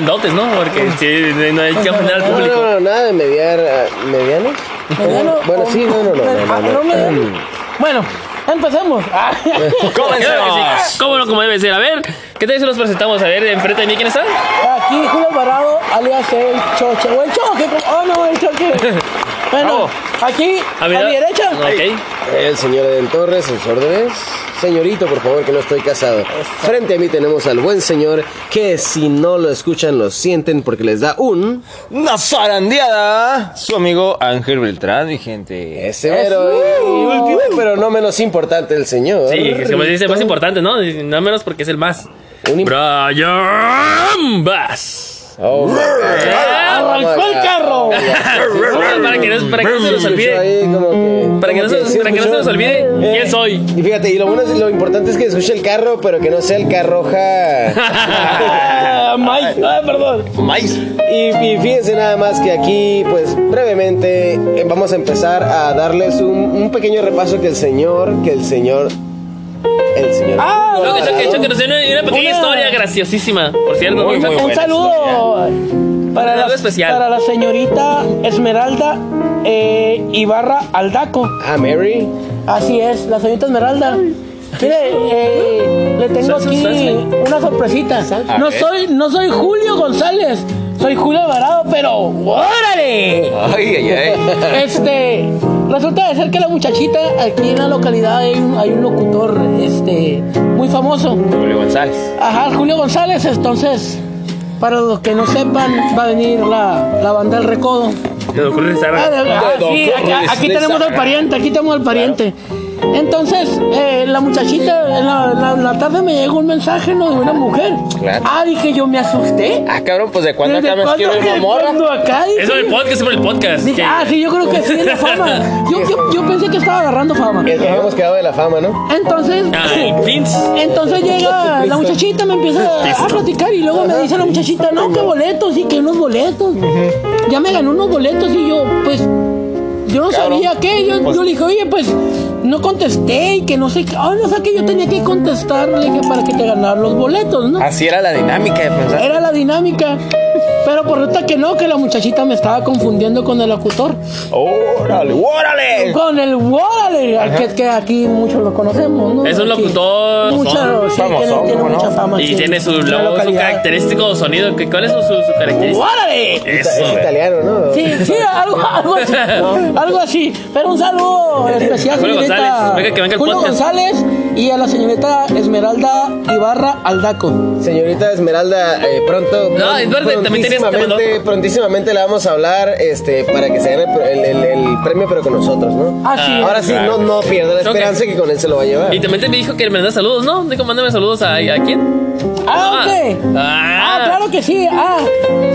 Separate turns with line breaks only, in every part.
grandotes, ¿no? Porque si no hay que ofender al público.
no, no, nada de mediar, ah, medianos.
Mediano
Bueno, sí, no, no, no,
mediano. Bueno, empecemos.
Sí. ¿Cómo no? Como debe ser. A ver, ¿qué tal si nos presentamos? A ver, enfrente de mí, ¿quién está?
Aquí Julio Alvarado, alias el Choche. O el Choque. Oh, no, el Choque. Bueno, aquí, a,
mi
mi derecha.
Ok.
El señor Eden Torres, sus órdenes. Señorito, por favor, que no estoy casado. Frente a mí tenemos al buen señor que si no lo escuchan lo sienten porque les da un...
Una zarandeada. Su amigo Ángel Beltrán, mi gente.
Ese mero y último, pero no menos importante, el señor.
Sí, que se me dice más importante, ¿no? No menos porque es el más.
Un
Brian Bass.
Oh.
Arrancó el carro.
para que no, para que no se nos olvide.
ahí como que-
Para que no se- para que no se
escuchó.
nos olvide quién soy.
Y fíjate, y lo bueno es, lo importante es que escuche el carro, pero que no sea el carroja.
Mike. Ah, perdón.
Mais.
Y, y fíjense nada más que aquí, pues brevemente, eh, vamos a empezar a darles un, un pequeño repaso que el señor, que el señor, el señor.
Ah,
Choque, una, una pequeña
Una-
historia graciosísima, por cierto.
Muy,
¿no?
muy
un
buena
saludo para
Algo
la,
especial.
para la señorita Esmeralda eh, Ibarra Aldaco.
Ah, Mary.
Así es, la señorita Esmeralda. Mire, eh, le tengo aquí una sorpresita.
A
No
ver.
soy, no soy Julio González, soy Julio Alvarado, pero ¡órale!
Ay, ay, ay.
Este, resulta de ser que la muchachita aquí en la localidad hay un, hay un locutor, este, muy famoso.
Julio González.
Ajá, Julio González, entonces, para los que no sepan, va a venir la, la banda del recodo. Ah, de- ah,
Don
sí, aquí, aquí
de
tenemos al pariente, aquí tenemos al pariente. Entonces, eh, la muchachita, en la, la- la tarde me llegó un mensaje ¿no? de una mujer.
Claro.
Ah, dije, yo me asusté.
Ah, cabrón, pues de cuándo
¿Desde
acá me quiero ir
acá? Dije,
Es por el podcast, es por el podcast.
dije, ah, sí, yo creo que sí, es la fama. Yo, yo, yo pensé que estaba agarrando fama.
Que habíamos quedado de la fama, ¿no?
Entonces,
Ah,
entonces llega la muchachita, me empieza a platicar y luego me dice la muchachita, no, que boletos, sí, que unos boletos. Ya me ganó unos boletos y yo, pues, yo no sabía qué. Yo,
Pues-
yo le dije, oye, pues, no contesté y que no sé qué. Ah, no sé qué, yo tenía que contestar, le dije, para que te ganaran los boletos, ¿no?
Así era la dinámica de pensar.
Era la dinámica. Pero por resulta que no, que la muchachita me estaba confundiendo con el locutor.
¡Órale, órale!
Con el Wally, que, que aquí muchos lo conocemos, ¿no?
Es un
Aquí.
locutor
Mucha,
famosón.
sí, tiene,
Famosón,
tiene
¿cómo
mucha fama.
Y
aquí
tiene su
en la
logo, su
localidad.
característico sonido. ¿Qué- ¿Cuál es su, su, característica?
¡Órale!
Es
Eso.
italiano, ¿no?
Sí, sí, algo, algo así. Algo así. Pero un saludo especial,
Julio
señorita
González. Venga, que venga el
Julio
podcast.
González y a la señorita Esmeralda Ibarra Aldaco.
Señorita Esmeralda, eh, pronto.
No, Eduardo, también tenías que
prontísimamente, prontísimamente le vamos a hablar este, para que se gane el, el- el premio, pero con nosotros, ¿no?
Así es.
Ahora sí, no, no pierda la esperanza que con él se lo va a llevar.
Y también te me dijo que me manda saludos, ¿no? Dijo, mándame saludos a, ¿a quién?
Ah, ok.
Ah.
Ah, claro que sí. Ah,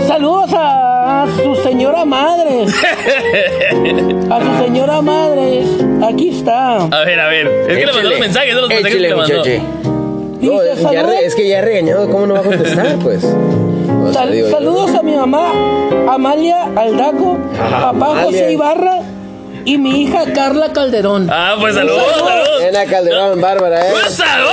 saludos a, a su señora madre. A su señora madre. Aquí está.
A ver, a ver. Es que le mandó los mensajes, ¿no? Los mensajes que le mandó.
No,
Dice,
es, ya
"Saludos-
re- es que ya regañado, ¿cómo no va a contestar? Pues. O sea,
Sal-
digo yo.
saludos a mi mamá Amalia Aldaco, papá
Amalia.
José Ibarra y mi hija Carla Calderón.
Ah, pues saludos, saludos.
Elena Calderón, Bárbara, ¿eh?
¡Un saludo!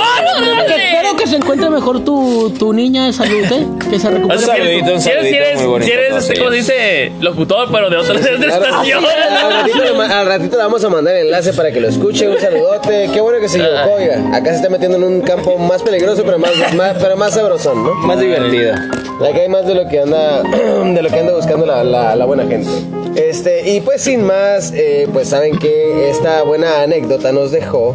Que se encuentre mejor tu, tu niña de salud, ¿eh? Que se recupere.
Un saludito, un
Si eres, si
saludito
eres,
muy bonito
si eres este,
todos
¿cómo se
ellos.
dice? Locutor, pero de otra, otra
Claro,
estación.
al, ratito al ratito le vamos a mandar el enlace para que lo escuche. Un saludote. Qué bueno que se equivocó, oiga. Acá se está metiendo en un campo más peligroso, pero más, más- pero más sabrosón, ¿no?
Más divertido.
Acá hay más de lo que anda, de lo que anda buscando la, la- la buena gente. Este, y pues sin más, eh, pues saben que esta buena anécdota nos dejó,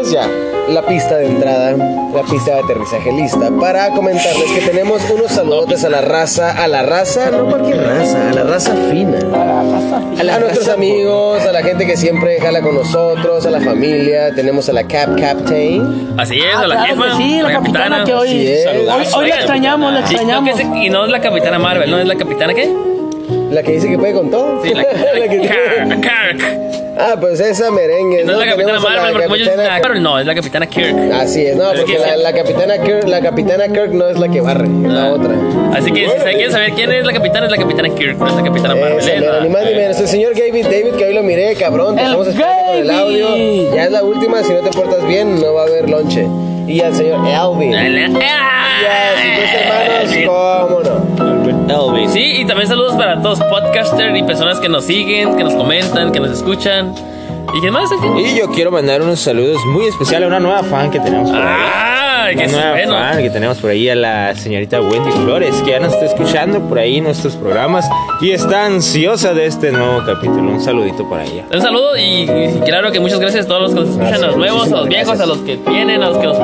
pues ya, la pista de entrada, la pista de aterrizaje lista, para comentarles que tenemos unos saludotes a la raza, a la raza, no cualquier raza, a la raza fina. A, nuestros amigos, a la gente que siempre jala con nosotros, a la familia, tenemos a la Cap Captain.
Así es, a la jefa,
que sí, la capitana que hoy, hoy, hoy la extrañamos, la
no,
extrañamos.
es- y no es la capitana Marvel, ¿no? ¿Es la capitana qué?
La que dice que puede con todo.
Sí, la,
La que
Kirk. Kirk.
Ah, pues esa merengue.
No es la capitana
a
Marvel, dicen, ah, Carol, no, es la capitana Kirk.
Así es, no,
Es
porque
que
la, la capitana Kirk, la capitana Kirk no es la que barre, es la
Ah.
otra.
Así que si se quieren saber quién es la capitana, es la capitana Kirk, no es la capitana Marvel.
Esa,
¿eh?
mira, ni más ni menos. El señor David, David, que hoy lo miré, cabrón. Te
El
estamos esperando con el audio. Ya es la última, si no te portas bien, no va a haber lonche. Y al señor Elvin.
Ah,
Yes, tus hermanos, cómo no.
Elvis.
Sí, y también saludos para todos podcasters y personas que nos siguen, que nos comentan, que nos escuchan. ¿Y qué más?
Y yo quiero mandar unos saludos muy especiales a una nueva fan que tenemos por ahí.
¡Ah!
Una
¡Qué
nueva
bueno!
fan que tenemos por ahí a la señorita Wendy Flores, que ya nos está escuchando por ahí nuestros programas y está ansiosa de este nuevo capítulo. Un saludito para ella.
Un saludo y, y claro que muchas gracias a todos los que nos escuchan, a los
Gracias,
nuevos, a los viejos,
gracias.
a los que vienen, a los que nos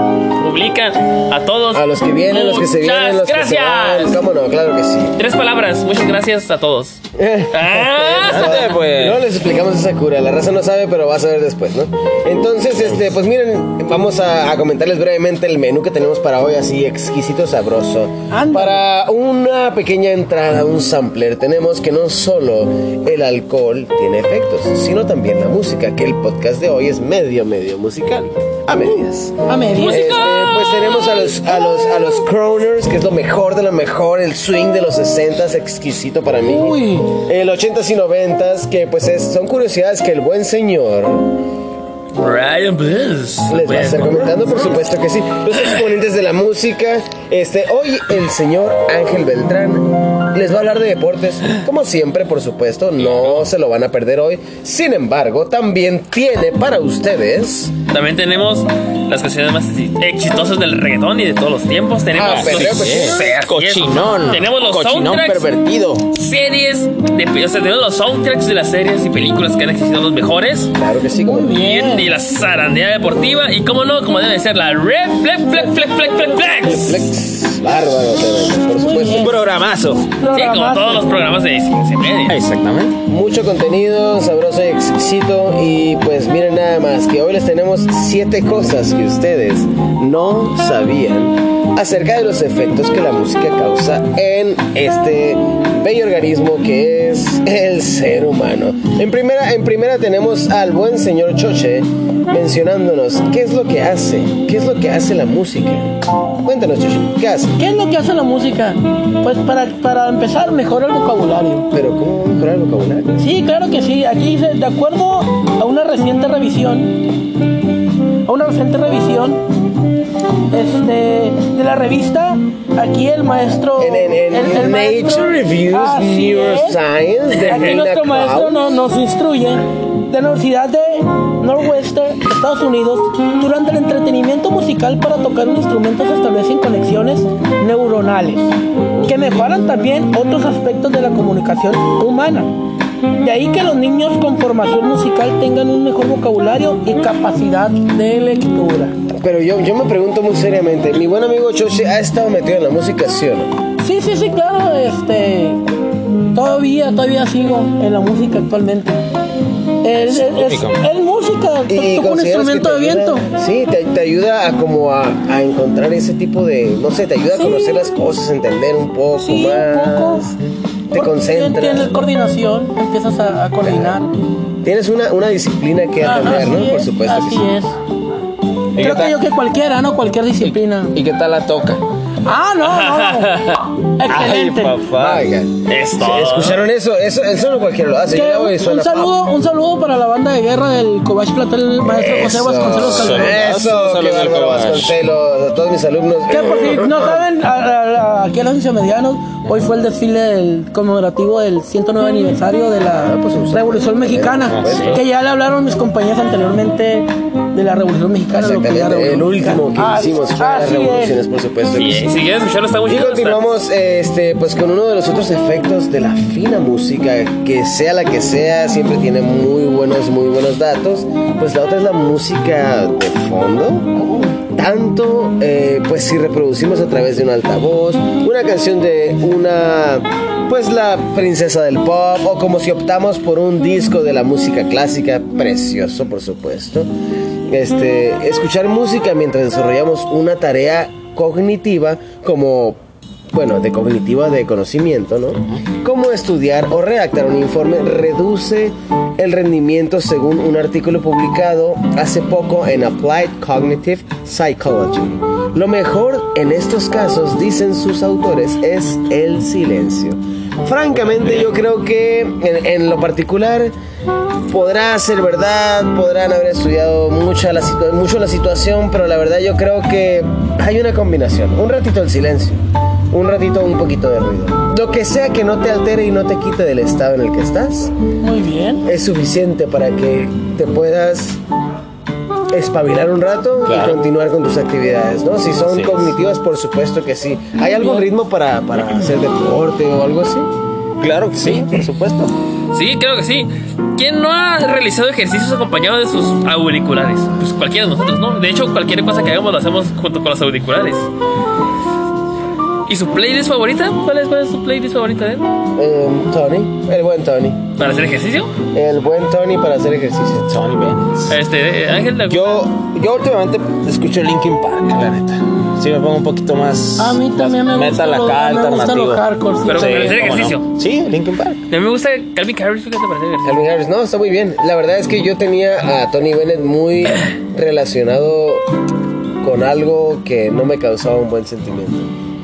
publican, a todos.
A los que vienen, los que se vienen, los que se
gracias.
van. Cómo no, claro que sí.
Tres palabras, muchas gracias a todos. ¡Ah!
Pues.
No les explicamos esa cura, la raza no sabe, pero va a saber después, ¿no? Entonces, este, pues miren, vamos a, a comentarles brevemente el menú que tenemos para hoy, así exquisito, sabroso.
Ándale.
Para una pequeña entrada, un sampler, tenemos que no solo el alcohol tiene efectos, sino también la música, que el podcast de hoy es medio, medio musical, a medias.
A medias.
Este, pues tenemos a los, a los, a los Croners, que es lo mejor de lo mejor, el swing de los 60s, exquisito para mí.
Uy.
El 80s y 90s, que pues es- son curiosidades que el buen señor
Brian Bliss.
les va a estar comentando, por supuesto que sí. Los exponentes de la música. Este, hoy el señor Ángel Beltrán les va a hablar de deportes, como siempre, por supuesto, no se lo van a perder hoy. Sin embargo, también tiene para ustedes
También tenemos las canciones más exitosas del reggaetón y de todos los tiempos. Tenemos
Ah, perreo
los-
cochino.
Sí, así es.
Cochinón.
Tenemos los
Cochinón
soundtracks,
pervertido.
series, de, o sea, tenemos los soundtracks de las series y películas que han existido los mejores.
Claro que sí, como
Muy
Y,
bien.
Y la zarandea deportiva. Y como no, como debe ser la red flex, flex, flex, flex, flex, flex.
Flex. Bárbaro, también, por supuesto.
bien.
Programazo.
Sí, como todos los programas de ciencia media.
Exactamente.
Mucho contenido, sabroso y exquisito. Y pues miren nada más, que hoy les tenemos siete cosas que ustedes no sabían acerca de los efectos que la música causa en este bello organismo que es el ser humano. En primera, en primera tenemos al buen señor Choche mencionándonos qué es lo que hace, qué es lo que hace la música. Cuéntanos, Choche, ¿qué hace?
¿Qué es lo que hace la música? Pues para, para empezar, mejora el vocabulario.
Pero ¿cómo mejorar el vocabulario?
Sí, claro que sí. Aquí dice, de acuerdo a una reciente revisión, a una reciente revisión este, de la revista, aquí el maestro...
En, en- en
el- el maestro-
Nature Reviews
Así es.
Neuroscience de
Aquí nuestro maestro no- nos instruye de la Universidad de Northwestern, Estados Unidos, durante el entretenimiento musical para tocar un instrumento se establecen conexiones neuronales que mejoran también otros aspectos de la comunicación humana. De ahí que los niños con formación musical tengan un mejor vocabulario y capacidad de lectura.
Pero yo, yo me pregunto muy seriamente, mi buen amigo Choche ha estado metido en la música, ¿sí o no?
Sí, sí, sí, claro, este todavía, todavía sigo en la música actualmente. Es, es, es- es música,
Y
toco un
que
instrumento de viento.
ayuda- sí, te, te ayuda a como a, a encontrar ese tipo de, no sé, te ayuda
Sí.
a conocer las cosas, entender un poco
Sí,
más.
un poco.
Te concentras.
Tienes coordinación, empiezas a, a coordinar.
Tienes una, una disciplina que
Ah,
atender, ¿no? Por
es,
supuesto que
así
sí.
es. Creo que yo que cualquiera, ¿no? Cualquier disciplina.
¿Y qué tal la toca?
Ah, no, no. Excelente.
Ay, papá.
Es todo.
¿escucharon eso? Eso, eso no cualquiera lo hace.
Que
Yo
un,
suena
un saludo, un saludo para la banda de guerra del Cobach Platel, maestro José Vasconcelos Calderón.
Eso,
Cobach.
Vasconcelos, a todos mis alumnos.
Que por si no saben, a- a- a- aquí a los medianos, hoy fue el desfile del conmemorativo del 109 aniversario de la Revolución Mexicana.
supuesto.
Que ya le hablaron mis compañeros anteriormente de la Revolución Mexicana.
Exactamente, el último que hicimos fue
Ah,
las
es.
revoluciones, por supuesto.
Sí,
sí.
si quieres escucharlo, está muy
Y continuamos este, pues con uno de los otros efectos de la fina música, que sea la que sea, siempre tiene muy buenos, muy buenos datos. Pues la otra es la música de fondo. Tanto, eh, pues si reproducimos a través de un altavoz, una canción de una, pues la princesa del pop, o como si optamos por un disco de la música clásica, precioso por supuesto. Este, escuchar música mientras desarrollamos una tarea cognitiva como bueno, de cognitiva de conocimiento, ¿no? Como estudiar o redactar un informe reduce el rendimiento según un artículo publicado hace poco en Applied Cognitive Psychology. Lo mejor en estos casos, dicen sus autores, es el silencio. francamente yo creo que en, en lo particular podrá ser verdad, podrán haber estudiado mucho la, mucho la situación, pero la verdad yo creo que hay una combinación. Un ratito el silencio, un ratito un poquito de ruido. Lo que sea que no te altere y no te quite del estado en el que estás,
Muy bien.
es suficiente para que te puedas espabilar un rato
Claro.
y continuar con tus actividades, ¿no? Si son cognitivas, por supuesto que sí. ¿Hay algún ritmo para, para hacer deporte o algo así?
Claro que sí, por supuesto.
Sí, creo que sí. ¿Quién no ha realizado ejercicios acompañado de sus auriculares? Pues cualquiera de nosotros, ¿no? De hecho, cualquier cosa que hagamos lo hacemos junto con los auriculares. ¿Y su playlist favorita? ¿Cuál es, cuál es su playlist favorita de él?
Eh, Tony, el buen Tony.
¿Para hacer ejercicio?
El buen Tony para hacer ejercicio.
Tony Bennett.
Este, eh, Ángel, ¿le-
Yo, yo últimamente escucho Linkin Park, la neta. Sí, me pongo un poquito más.
A mí también me gusta
metal
lo-
acá,
me gusta
alternativo.
lo hardcore, sí.
Pero para hacer
no.
ejercicio.
Sí, Linkin Park.
A mí me gusta Calvin Harris, fíjate, para hacer ejercicio.
Calvin Harris, no, está muy bien. La verdad es que yo tenía a Tony Bennett muy relacionado con algo que no me causaba un buen sentimiento.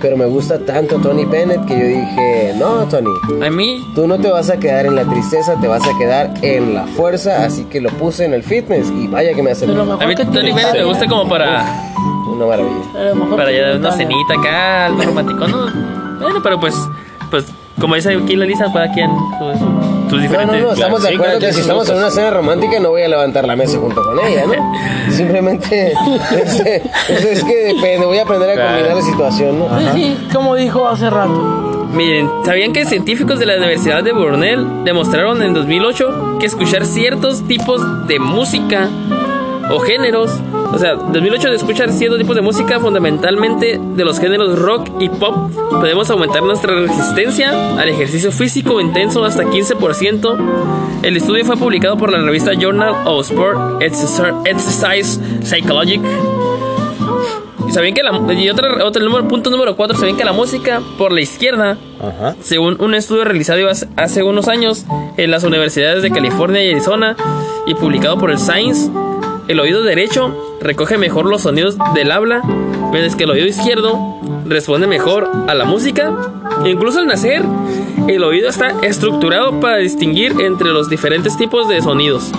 Pero me gusta tanto Tony Bennett que yo dije, no, Tony,
A mí,
tú no te vas a quedar en la tristeza, te vas a quedar en la fuerza. Así que lo puse en el fitness y vaya que me hace
lo mejor
a mí
que
Tony. Bennett me gusta como para,
una maravilla.
De lo mejor
para ya una cenita acá, algo romántico, ¿no? Bueno, pero pues, pues, como dice aquí la Lisa, cada quien su- su- sus
No,
diferentes...
no, no, estamos de
sí,
acuerdo que si estamos en una cena romántica no voy a levantar la mesa junto con ella, ¿no? Simplemente este, pues es que depende, voy a aprender a
Claro.
combinar la situación, ¿no?
Sí, sí, como dijo hace rato.
Miren, ¿sabían que científicos de la Universidad de Brunel demostraron en 2008 que escuchar ciertos tipos de música o géneros, o sea, 2008 de escuchar ciertos tipos de música, fundamentalmente de los géneros rock y pop, podemos aumentar nuestra resistencia al ejercicio físico intenso hasta 15%. El estudio fue publicado por la revista Journal of Sport Exercise Psychology. Y sabían que la y otra, otro número, punto número 4, sabían que la música por la izquierda
Ajá.
según un estudio realizado hace- hace unos años en las universidades de California y Arizona y publicado por el Science, el oído derecho recoge mejor los sonidos del habla, mientras que el oído izquierdo responde mejor a la música. Incluso al nacer, el oído está estructurado para distinguir entre los diferentes tipos de sonidos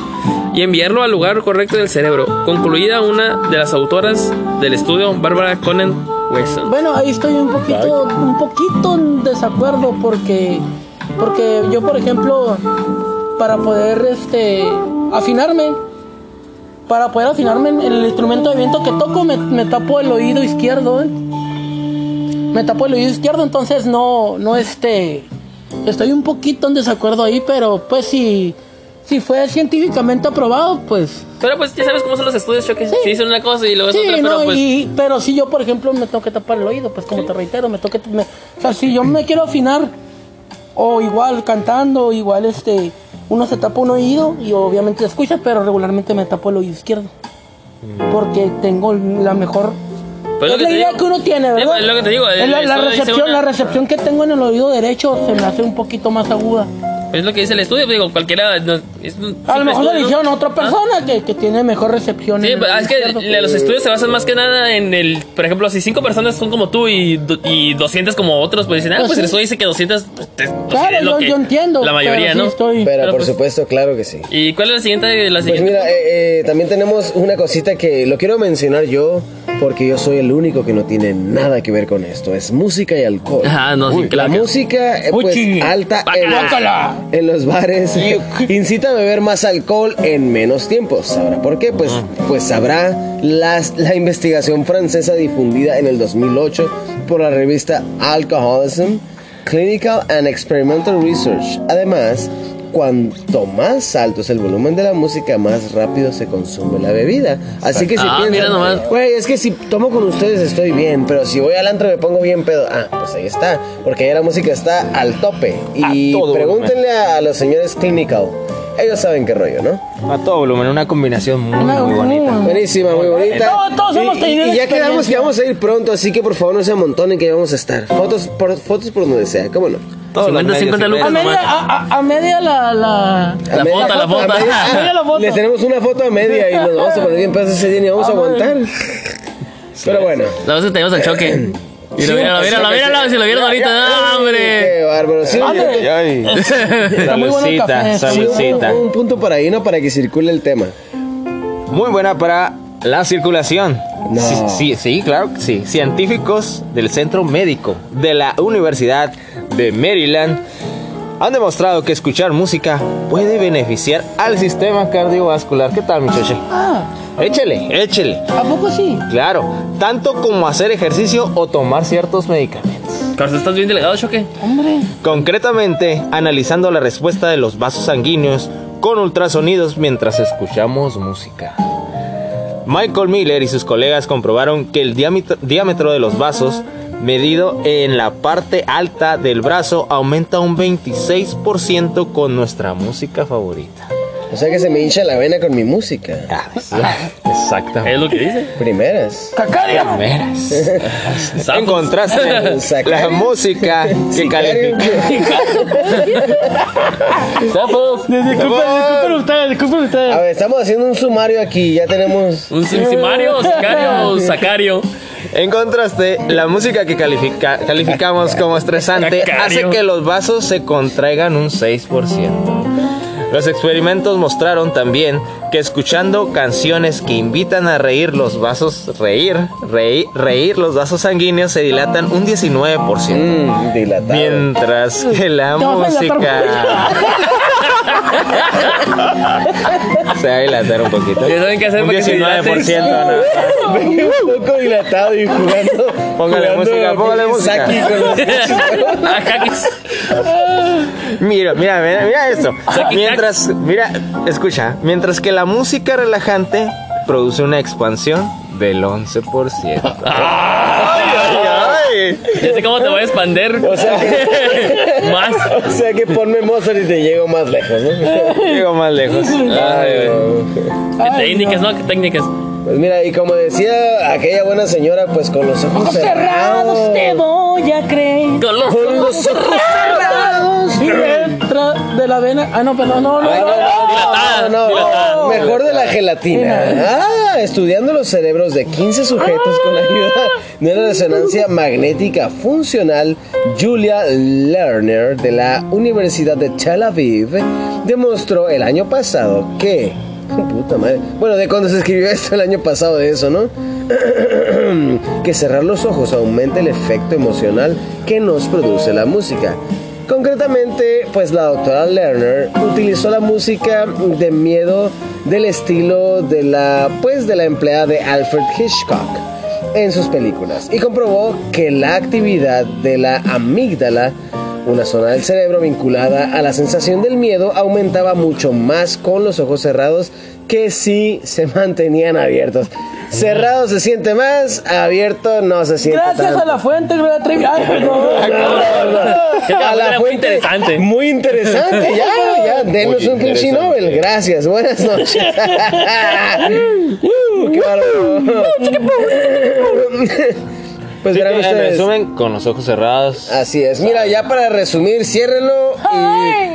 y enviarlo al lugar correcto del cerebro, concluida una de las autoras del estudio, Barbara Conan Wesson.
Bueno, ahí estoy un poquito, un poquito en desacuerdo porque, porque yo, por ejemplo, para poder, este, afinarme, para poder afinarme en el instrumento de viento que toco, me, me tapo el oído izquierdo, ¿eh? me tapo el oído izquierdo, entonces no, no, este, estoy un poquito en desacuerdo ahí, pero pues si, si fue científicamente aprobado, pues
Pero pues ya sabes cómo son los estudios, Choque.
Sí.
Si dicen una cosa y luego es
Sí,
otra, pero
no,
pues...
y, pero si yo, por ejemplo, me tengo que tapar el oído, pues como te reitero, me tengo que... me- o sea, si yo me quiero afinar, o igual cantando, igual este... Uno se tapa un oído y obviamente escucha, pero regularmente me tapo el oído izquierdo. Porque tengo la mejor...
Pues
es
que
la idea
digo.
que uno tiene, ¿verdad?
es lo que te digo, el
la, recepción,
una-
la recepción que tengo en el oído derecho se me hace un poquito más aguda.
Es lo que dice el estudio, digo, cualquiera... no, es un
A lo mejor
estudio, ¿no?
dijeron a otra
Ah.
persona que, que tiene mejor recepción.
Sí,
en el
pues,
oído
es que los estudios se basan más que nada en el, por ejemplo, si cinco personas son como tú y, y 200 como otros, pues dicen, ah,
Pues
pues
sí.
el estudio dice que 200, pues, te- pues,
Claro,
es lo
yo,
que
yo entiendo.
La mayoría,
pero sí
¿no?
estoy-
Pero,
Pero,
por
pues-
supuesto, claro que sí.
¿Y cuál es la siguiente? La
Pues
siguiente?
mira, eh, eh, también tenemos una cosita que lo quiero mencionar yo porque yo soy el único que no tiene nada que ver con esto. Es música y alcohol.
Ajá, no, sí, claro
La música, eh, pues,
Uchi.
alta en los, en los bares incita a beber más alcohol en menos tiempo. ¿Sabrá por qué? Pues, pues sabrá las, la investigación francesa difundida en el 2008 por la revista Alcoholism, Clinical and Experimental Research. Además, cuanto más alto es el volumen de la música, más rápido se consume la bebida. Así que si
Ah, mira nomás.
piensan, güey, es que si tomo con ustedes estoy bien, pero si voy al antro me pongo bien pedo. Ah, pues ahí está, porque ya la música está al tope. Y
A todo
pregúntenle a, a los señores Clinical. Ellos saben qué rollo, ¿no?
A todo volumen, una combinación muy, muy bonita.
Buenísima, muy bonita.
Todos- todos hemos
Y-
tenido
y, y ya quedamos que vamos a ir pronto, así que por favor no se amontonen que ya vamos a estar. Fotos por, fotos por donde sea, ¿cómo no?
Todos los
50, 50
medios
lucas
A media,
nomás.
a, a- a media la, la...
A
La
media-
foto, la foto.
a media-
A media la foto.
Les tenemos una foto a media y nos vamos a poner bien pesos ese día y vamos a
Ah,
aguantar. Pero bueno.
La vez que tenemos al choque.
Sí,
Mira, mira, mira, mira, mira, si lo vieron ahorita, no,
Qué
hombre.
bárbaro. Sí,
Ándale.
Ay,
Está muy bueno el
Saludcita,
café.
sí, un,
saludcita.
un punto por ahí, ¿no? Para que circule el tema.
Muy buena para la circulación.
No.
Sí, sí, sí, claro que sí. Científicos del Centro Médico de la Universidad de Maryland han demostrado que escuchar música puede beneficiar al sistema cardiovascular. ¿Qué tal, muchacho?
Ah,
Échele, échele.
¿a poco sí?
Claro, tanto como hacer ejercicio o tomar ciertos medicamentos.
Carlos, ¿estás bien delegado, choque?
Hombre.
Concretamente, analizando la respuesta de los vasos sanguíneos con ultrasonidos mientras escuchamos música. Michael Miller y sus colegas comprobaron que el diámetro, diámetro de los vasos, medido en la parte alta del brazo, aumenta un 26% con nuestra música favorita.
O sea que se me hincha la vena con mi música.
Ah, Exactamente.
Es lo que dice.
Primeras.
¡Cacaria!
Veras. En
Sapos.
contraste,
Sacario.
la música que califica.
Sapos.
Disculpen, disculpen ustedes, disculpen
A
ustedes.
ver, estamos haciendo un sumario aquí. Ya tenemos.
Un simario, sicario sacario.
En contraste, la música que califica- calificamos como estresante hace que los vasos se contraigan un 6%. Los experimentos mostraron también que escuchando canciones que invitan a reír los vasos, reír, reír, reír los vasos sanguíneos se dilatan un 19%.
Mmm, dilatado.
Mientras que la música se va a dilatar un poquito.
¿Qué saben qué hacer
Un
para que se dilate?
19% no.
Venía un poco dilatado y jugando.
Póngale
jugando
música, póngale música.
Saki con los
Ajá, que-
Mira, mira, mira, mira esto. Mientras, mira, escucha, mientras que la música relajante produce una expansión del 11%.
Ya sé cómo te voy a expander.
O sea que,
Más.
o sea que ponme Mozart y te llego más lejos, ¿no?
Llego más lejos.
Ay, güey. ¿Qué
Ay,
técnicas, no? ¿Qué técnicas?
Pues mira, y como decía aquella buena señora, pues con los ojos
Cerrados
cerrados.
te voy a creer.
Con los
Con los ojos cerrados.
Y de la vena. Ah, no, perdón, no, no.
Ay, no, no,
Dilatada,
no, no,
dilatada.
Mejor de la gelatina. Ah, estudiando los cerebros de 15 sujetos con ayuda de una resonancia magnética funcional, Julia Lerner de la Universidad de Tel Aviv demostró el año pasado que puta madre. Bueno, de cuando se escribió esto el año pasado de eso, ¿no? que cerrar los ojos aumenta el efecto emocional que nos produce la música. Concretamente, pues la doctora Lerner utilizó la música de miedo del estilo de la, pues de la empleada de Alfred Hitchcock en sus películas y comprobó que la actividad de la amígdala, una zona del cerebro vinculada a la sensación del miedo, aumentaba mucho más con los ojos cerrados que si se mantenían abiertos. Cerrado se siente más, abierto no se siente
Gracias
tanto.
a la fuente, Gloria Trevi. Ay,
A la
era muy interesante.
Muy interesante. Ya, ya, denos un pinche. Nobel. Gracias. Buenas noches. Uh, qué bárbaro. Pues verán
En
ustedes.
resumen, con los ojos cerrados.
Así es. Mira, ya para resumir, ciérrenlo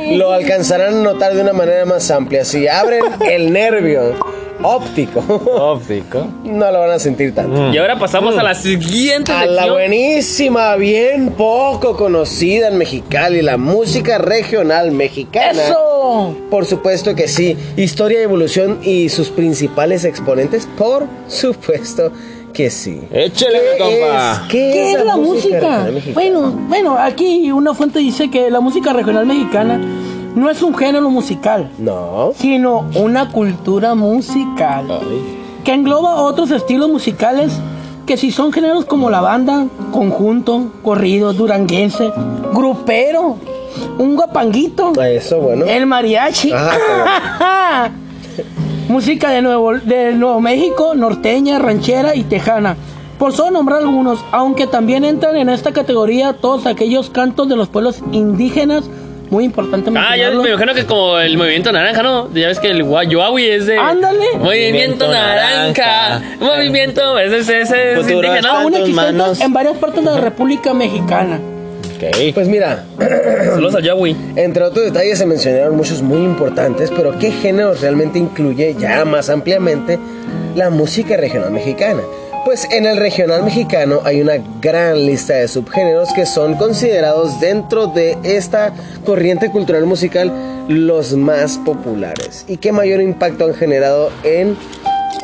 y lo alcanzarán a notar de una manera más amplia. Si abren el nervio óptico,
Óptico.
no lo van a sentir tanto.
Y ahora pasamos a la siguiente
A la buenísima, bien poco conocida en Mexicali, la música regional mexicana.
Eso.
Por supuesto que sí. Historia, evolución y sus principales exponentes, por supuesto que sí.
Échale,
¿Qué
compa.
es, qué
¿Qué es la música? Bueno, bueno, aquí una fuente dice que la música regional mexicana no es un género musical,
No.
sino una cultura musical que engloba otros estilos musicales que si son géneros como la banda, conjunto, corrido, duranguense, grupero, un guapanguito,
Eso, bueno.
el mariachi. Música de Nuevo, de Nuevo México, norteña, ranchera y tejana. Por solo nombrar algunos, aunque también entran en esta categoría todos aquellos cantos de los pueblos indígenas, muy importante
Ah, ya me imagino que como el movimiento naranja, ¿no? Ya ves que el Yoawi es de.
Ándale.
Movimiento
Movimiento
naranja.
naranja.
Movimiento. Ese, ese, ese es indígena.
Aún
manos.
en varias partes de la República Mexicana.
Ok.
Pues mira,
Saludos al Yoawi.
entre otros detalles se mencionaron muchos muy importantes, pero ¿qué géneros realmente incluye ya más ampliamente la música regional mexicana? Pues en el regional mexicano hay una gran lista de subgéneros que son considerados dentro de esta corriente cultural musical los más populares y que mayor impacto han generado en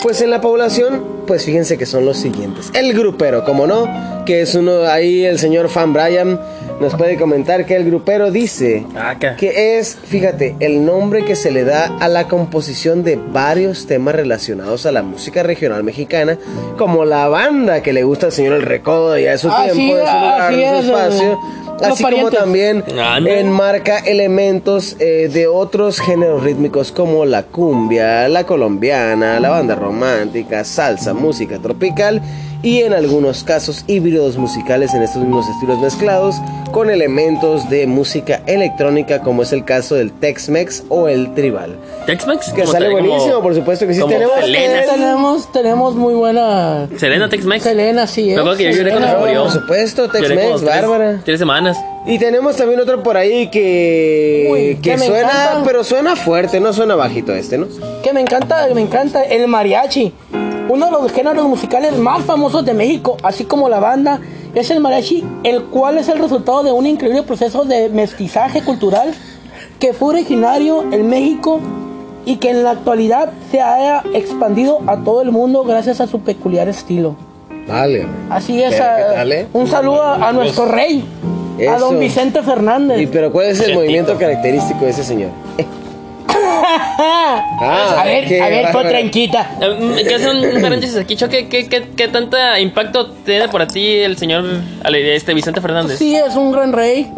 pues en la población, pues fíjense que son los siguientes. El grupero, como no, que es uno ahí el señor Fan Brian nos puede comentar que el grupero dice
Ah,
que es, fíjate, el nombre que se le da a la composición de varios temas relacionados a la música regional mexicana, como la banda que le gusta al señor El Recodo y a su
Así
tiempo, de su lugar,
así
de su
es,
espacio.
los
Así como también enmarca elementos eh, de otros géneros rítmicos como la cumbia, la colombiana, la banda romántica, salsa, música tropical y en algunos casos híbridos musicales en estos mismos estilos mezclados con elementos de música electrónica como es el caso del Tex-Mex o el tribal.
Tex-Mex.
Que sale
como-
buenísimo, por supuesto que sí. Tenemos
Selena.
el-
Tenemos, tenemos muy buena.
Selena Tex-Mex.
Selena, sí.
Me
¿eh?
acuerdo que yo lloré cuando se
Selena.
murió.
por supuesto, Tex-Mex, bárbara.
Tres semanas.
Y tenemos también otro por ahí que,
Uy,
que suena,
encanta.
pero suena fuerte, no suena bajito este, ¿no?
Que me encanta, me encanta el mariachi. Uno de los géneros musicales más famosos de México, así como la banda, es el mariachi, el cual es el resultado de un increíble proceso de mestizaje cultural que fue originario en México y que en la actualidad se ha expandido a todo el mundo gracias a su peculiar estilo.
Vale.
Así es,
¿Qué-
a-
qué tal, eh?
un saludo a, a nuestro rey, a don Vicente Fernández.
¿Y pero cuál es el movimiento característico de ese señor? Ah,
a ver,
qué
a ver, potranquita.
Eh, ¿Qué hace un paréntesis aquí, Choque? ¿Qué, qué, qué tanta impacto tiene para ti el señor este Vicente Fernández?
Sí, es un gran rey.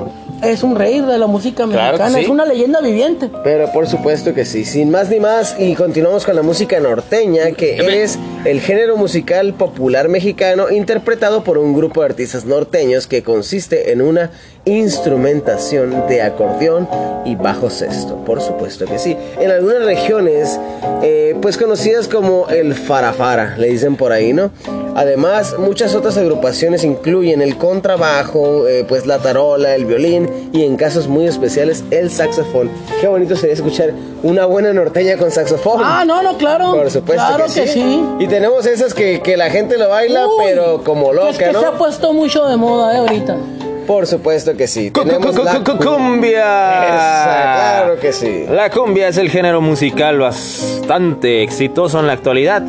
Es un rey de la música
Claro
mexicana.
sí.
Es una leyenda viviente.
Pero por supuesto que sí, sin más ni más, y continuamos con la música norteña, que es el género musical popular mexicano interpretado por un grupo de artistas norteños que consiste en una instrumentación de acordeón y bajo sexto, por supuesto que sí. En algunas regiones, eh, pues conocidas como el farafara, le dicen por ahí, ¿no? Además, muchas otras agrupaciones incluyen el contrabajo, eh, pues la tarola, el violín y en casos muy especiales el saxofón. Qué bonito sería escuchar una buena norteña con saxofón.
Ah, no, no, claro.
Por supuesto
Claro
que, sí. Y tenemos esas que, que la gente lo baila,
Uy,
pero como
que
loca,
es que
¿no?
se ha puesto mucho de moda, eh, ahorita.
Por supuesto que sí.
Cu-
Tenemos
cu-
la
cu- cumbia.
Esa, claro que sí.
La cumbia es el género musical bastante exitoso en la actualidad,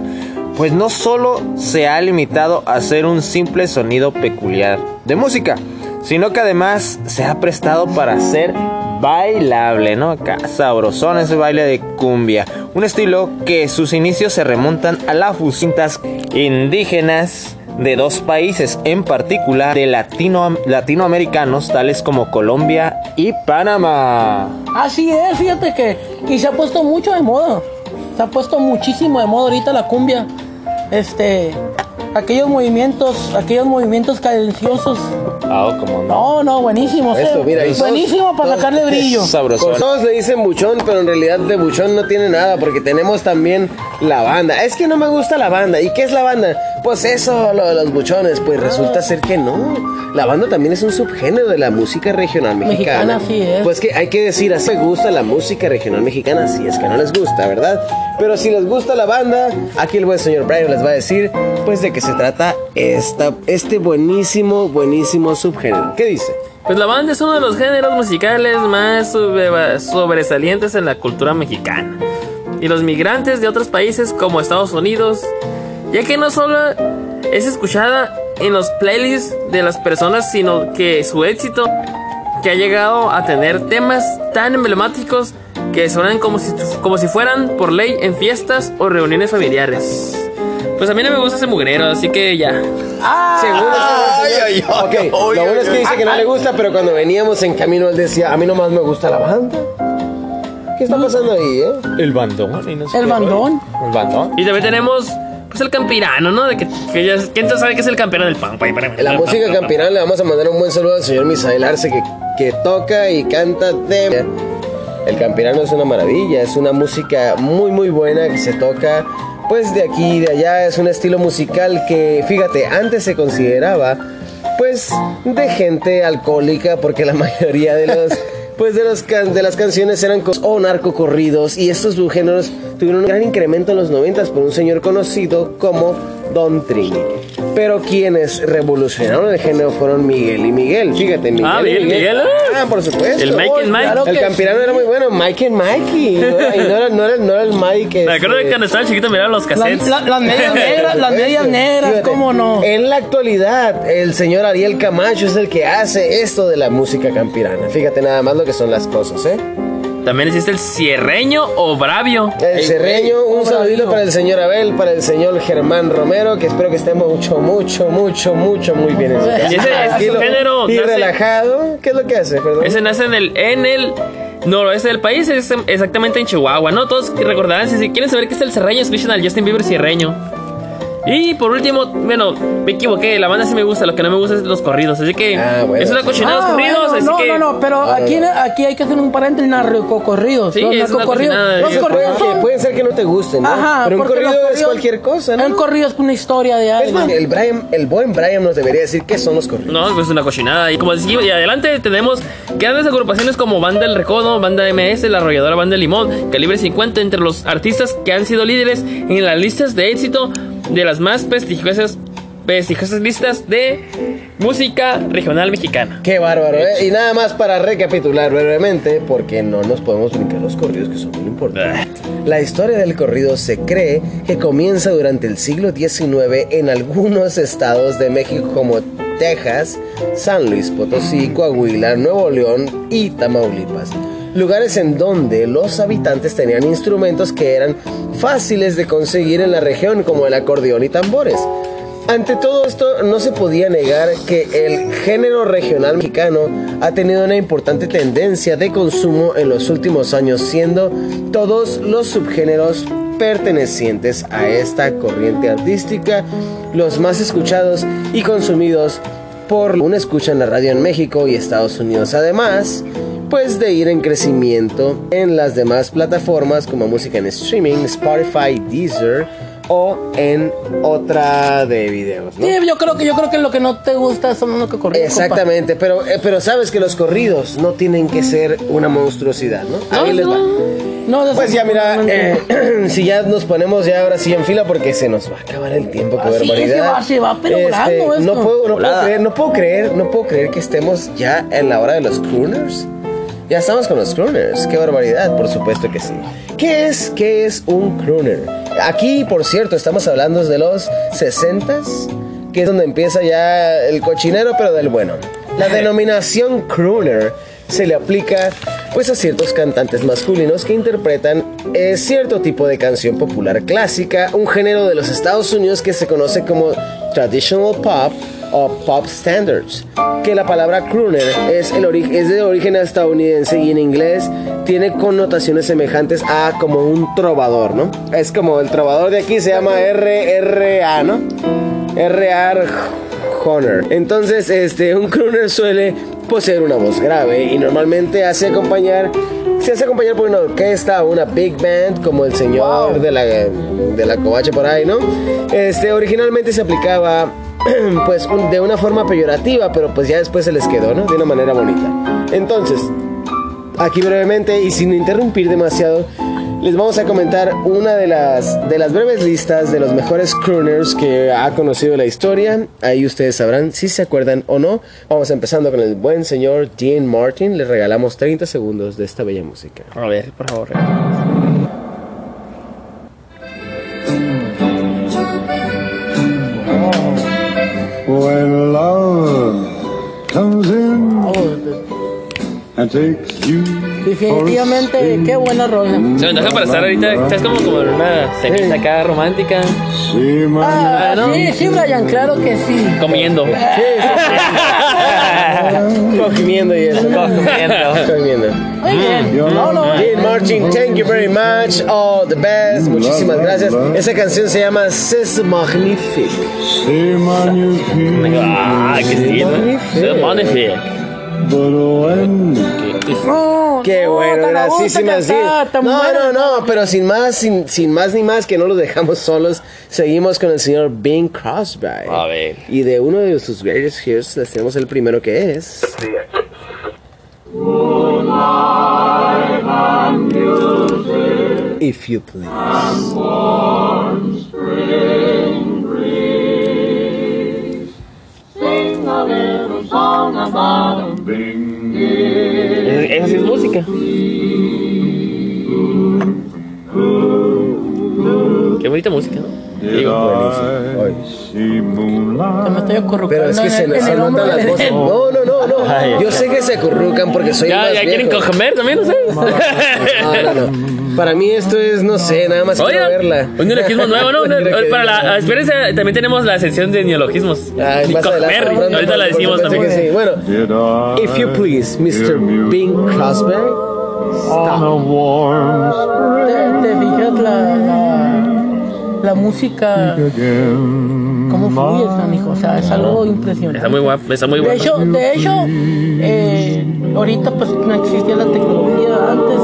pues no solo se ha limitado a ser un simple sonido peculiar de música, sino que además se ha prestado para ser bailable, ¿no? Acá sabrosón ese baile de cumbia, un estilo que sus inicios se remontan a las fusintas indígenas de dos países, en particular de latino, latinoamericanos tales como Colombia y Panamá.
Así es, fíjate que. Y se ha puesto mucho de moda. Se ha puesto muchísimo de moda ahorita la cumbia. Este. Aquellos movimientos, aquellos movimientos cadenciosos.
Ah, como
No,
no.
no, buenísimo.
Eso, mira, y
buenísimo para sacarle brillo.
Sabrosón.
Pues todos le dicen buchón, pero en realidad de buchón no tiene nada, porque tenemos también la banda. Es que no me gusta la banda. ¿Y qué es la banda? Pues eso, lo de los buchones. Pues resulta ser que no. La banda también es un subgénero de la música regional mexicana.
Mexicana, sí es.
Pues que hay que decir, así me gusta la música regional mexicana, si es que no les gusta, ¿verdad? Pero si les gusta la banda, aquí el buen señor Brian les va a decir, pues de qué se trata esta, este buenísimo, buenísimo subgénero. ¿Qué dice?
Pues la banda es uno de los géneros musicales más sobre- sobresalientes en la cultura mexicana. Y los migrantes de otros países como Estados Unidos, ya que no solo es escuchada en los playlists de las personas, sino que su éxito que ha llegado a tener temas tan emblemáticos que suenan como si, como si fueran por ley en fiestas o reuniones familiares. Pues a mí no me gusta ese mugrero, así que ya.
Ah,
Según ese señor- Ok, lo bueno es que dice que no le gusta, pero cuando veníamos en camino él decía, a mí nomás me gusta la banda. ¿Qué está pasando ahí, eh?
El bandón. y no sé
El
qué
bandón.
rollo. El bandón.
Y también tenemos pues el campirano, ¿no? De que, que ya, ¿Quién sabe qué es el campirano del pan?
En la música campirana le vamos a mandar un buen saludo al señor Misael Arce que, que toca y canta de... El campirano es una maravilla, es una música muy muy buena que se toca pues de aquí y de allá, es un estilo musical que fíjate, antes se consideraba pues de gente alcohólica porque la mayoría de los pues de los can- de las canciones eran o narcocorridos y estos subgéneros tuvieron un gran incremento en los 90 por un señor conocido como Don Trini. Pero quienes revolucionaron el género fueron Miguel y Miguel. Fíjate, Miguel.
Ah, Miguel Miguel.
Ah, por supuesto.
El Mike and Mike.
claro
El
que
campirano era muy bueno, Mike and Mikey. No era, y no era, no era, no era el Mike.
Me acuerdo de
este,
cuando estaba chiquito miraban los
Las,
cassettes.
la- las medias negras, las medias negras,
Fíjate,
¿cómo no?
En la actualidad, el señor Ariel Camacho es el que hace esto de la música campirana. Fíjate nada más lo que son las cosas, ¿eh?
También existe el cierreño o bravio.
El Cerreño, un saludito para el señor Abel, para el señor Germán Romero, que espero que estemos mucho, mucho, mucho, mucho, muy bien en su casa.
Y ese-
Tranquilo
género
Y
nace-
relajado. ¿Qué es lo que hace? Perdón.
Ese nace en el, en el noroeste del país, es exactamente en Chihuahua, ¿no? Todos recordarán, si quieren saber qué es el serreño, escuchen al Justin Bieber cierreño. Y por último, bueno, me equivoqué, la banda sí me gusta, lo que no me gusta es los corridos, así que
Ah, bueno.
es una cochinada los
Ah,
corridos,
bueno,
así
no,
que...
no, no, pero
No,
aquí,
no, no.
aquí hay que hacer un paréntesis narcocorridos.
Sí,
los
es
narcocorridos. Los corridos son...
puede ser que no te gusten, ¿no?
Ajá,
Pero un corrido es
corridos-
cualquier cosa, ¿no?
Un corrido es una historia de
Es
alguien.
más, el, Brian, el buen Brian nos debería decir qué son los corridos.
No, pues es una cochinada. Y como decimos, y adelante tenemos grandes agrupaciones como Banda El Recodo, Banda MS, La Arrolladora Banda Limón, Calibre 50, entre los artistas que han sido líderes en las listas de éxito de las más prestigiosas, prestigiosas listas de música regional mexicana.
Qué bárbaro, ¿eh? Y nada más para recapitular brevemente, porque no nos podemos brincar los corridos que son muy importantes. La historia del corrido se cree que comienza durante el siglo XIX en algunos estados de México como Texas, San Luis Potosí, Coahuila, Nuevo León y Tamaulipas. Lugares en donde los habitantes tenían instrumentos que eran fáciles de conseguir en la región, como el acordeón y tambores. Ante todo esto, no se podía negar que el género regional mexicano ha tenido una importante tendencia de consumo en los últimos años, siendo todos los subgéneros pertenecientes a esta corriente artística los más escuchados y consumidos por una escucha en la radio en México y Estados Unidos. Además, pues de ir en crecimiento en las demás plataformas como música en streaming, Spotify, Deezer o en otra de videos, ¿no?
Sí, yo creo que yo creo que lo que no te gusta son los que corridos.
Exactamente, pero, eh, pero sabes que los corridos no tienen que ser una monstruosidad, ¿no?
No,
Ahí les va.
No,
Pues ya mira, eh, si ya nos ponemos ya ahora sí en fila porque se nos va a acabar el tiempo, qué
Ah,
barbaridad.
se va- se va, pero volando esto.
no puedo, no puedo creer, no puedo creer, no puedo creer que estemos ya en la hora de los crooners. Ya estamos con los crooners, qué barbaridad, por supuesto que sí. ¿Qué es, qué es un crooner? Aquí, por cierto, estamos hablando de los 60s, que es donde empieza ya el cochinero, pero del bueno. La denominación crooner se le aplica pues a ciertos cantantes masculinos que interpretan eh, cierto tipo de canción popular clásica, un género de los Estados Unidos que se conoce como traditional pop o pop standards, que la palabra crooner es, el es de origen estadounidense y en inglés tiene connotaciones semejantes a como un trovador, ¿no? Es como el trovador de aquí se llama RRA, ¿no? R.R. Honor. Entonces, este, un crooner suele poseer una voz grave y normalmente hace acompañar, se hace acompañar por una orquesta o una big band como el señor de la de la covacha por ahí, ¿no? Este, originalmente se aplicaba pues de una forma peyorativa, pero pues ya después se les quedó, ¿no? De una manera bonita. Entonces, aquí brevemente y sin interrumpir demasiado, les vamos a comentar una de las, de las breves listas de los mejores crooners que ha conocido la historia. Ahí ustedes sabrán si se acuerdan o no. Vamos empezando con el buen señor Dean Martin. Les regalamos 30 segundos de esta bella música.
A ver, por favor.
When
definitivamente, qué buena rola.
Se me deja para estar ahorita, estás como, como en una cenita acá romántica,
my
Ah,
¿no?
sí, sí, Brian, claro que sí.
comiendo.
Cogiendo y eso.
Cogiendo.
Cogiendo.
Muy bien. No, no,
Dean Martin, thank you very much. All the best. Muchísimas gracias. Esa canción se llama C'est Magnifique.
see my new king.
Ah, qué estilo. C'est magnifique.
Qué
no,
bueno,
cantar, tan
No,
buena.
no, no, pero sin más, sin, sin más ni más, que no los dejamos solos, seguimos con el señor Bing Crosby.
A ver.
Y de uno de sus greatest hits les tenemos el primero que es. If you please.
Esa sí es música. Qué bonita música.
Me estoy acurrucando
Pero es que
en
se,
el-
se
el
notan las voces. No, no, no, no.
Ay,
Yo sé que se acurrucan porque soy
ya,
más
ya quieren
viejo.
comer también, no sé.
No, no, no. Para mí esto es, no sé, nada más quiero
Oye,
verla.
un neologismo nuevo, ¿no?
Que-
Para la, espérense, también tenemos la sección de neologismos.
Ay,
Ni
más adelante,
comer,
pronto,
ahorita la
por
decimos también.
sí. Bueno, if you please, Mr. Bing Crosby.
on a warm spring
¿Te, te fijas la, la, la música? ¿Cómo fluye, canijo? O sea, es algo impresionante.
Está muy guapo, está muy
De
guapo.
hecho, de hecho eh, ahorita pues no existía la tecnología. Antes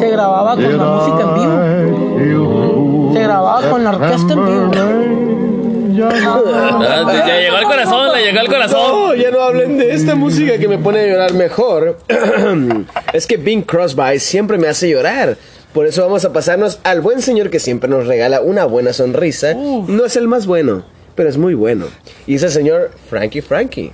se grababa con la música en vivo. Se grababa con la orquesta en vivo.
Ah, ya llegó al corazón, le llegó al corazón.
No, ya no hablen de esta música que me pone a llorar mejor. es que Bing Crosby siempre me hace llorar. Por eso vamos a pasarnos al buen señor que siempre nos regala una buena sonrisa. No es el más bueno, pero es muy bueno. Y es el señor Frankie Frankie.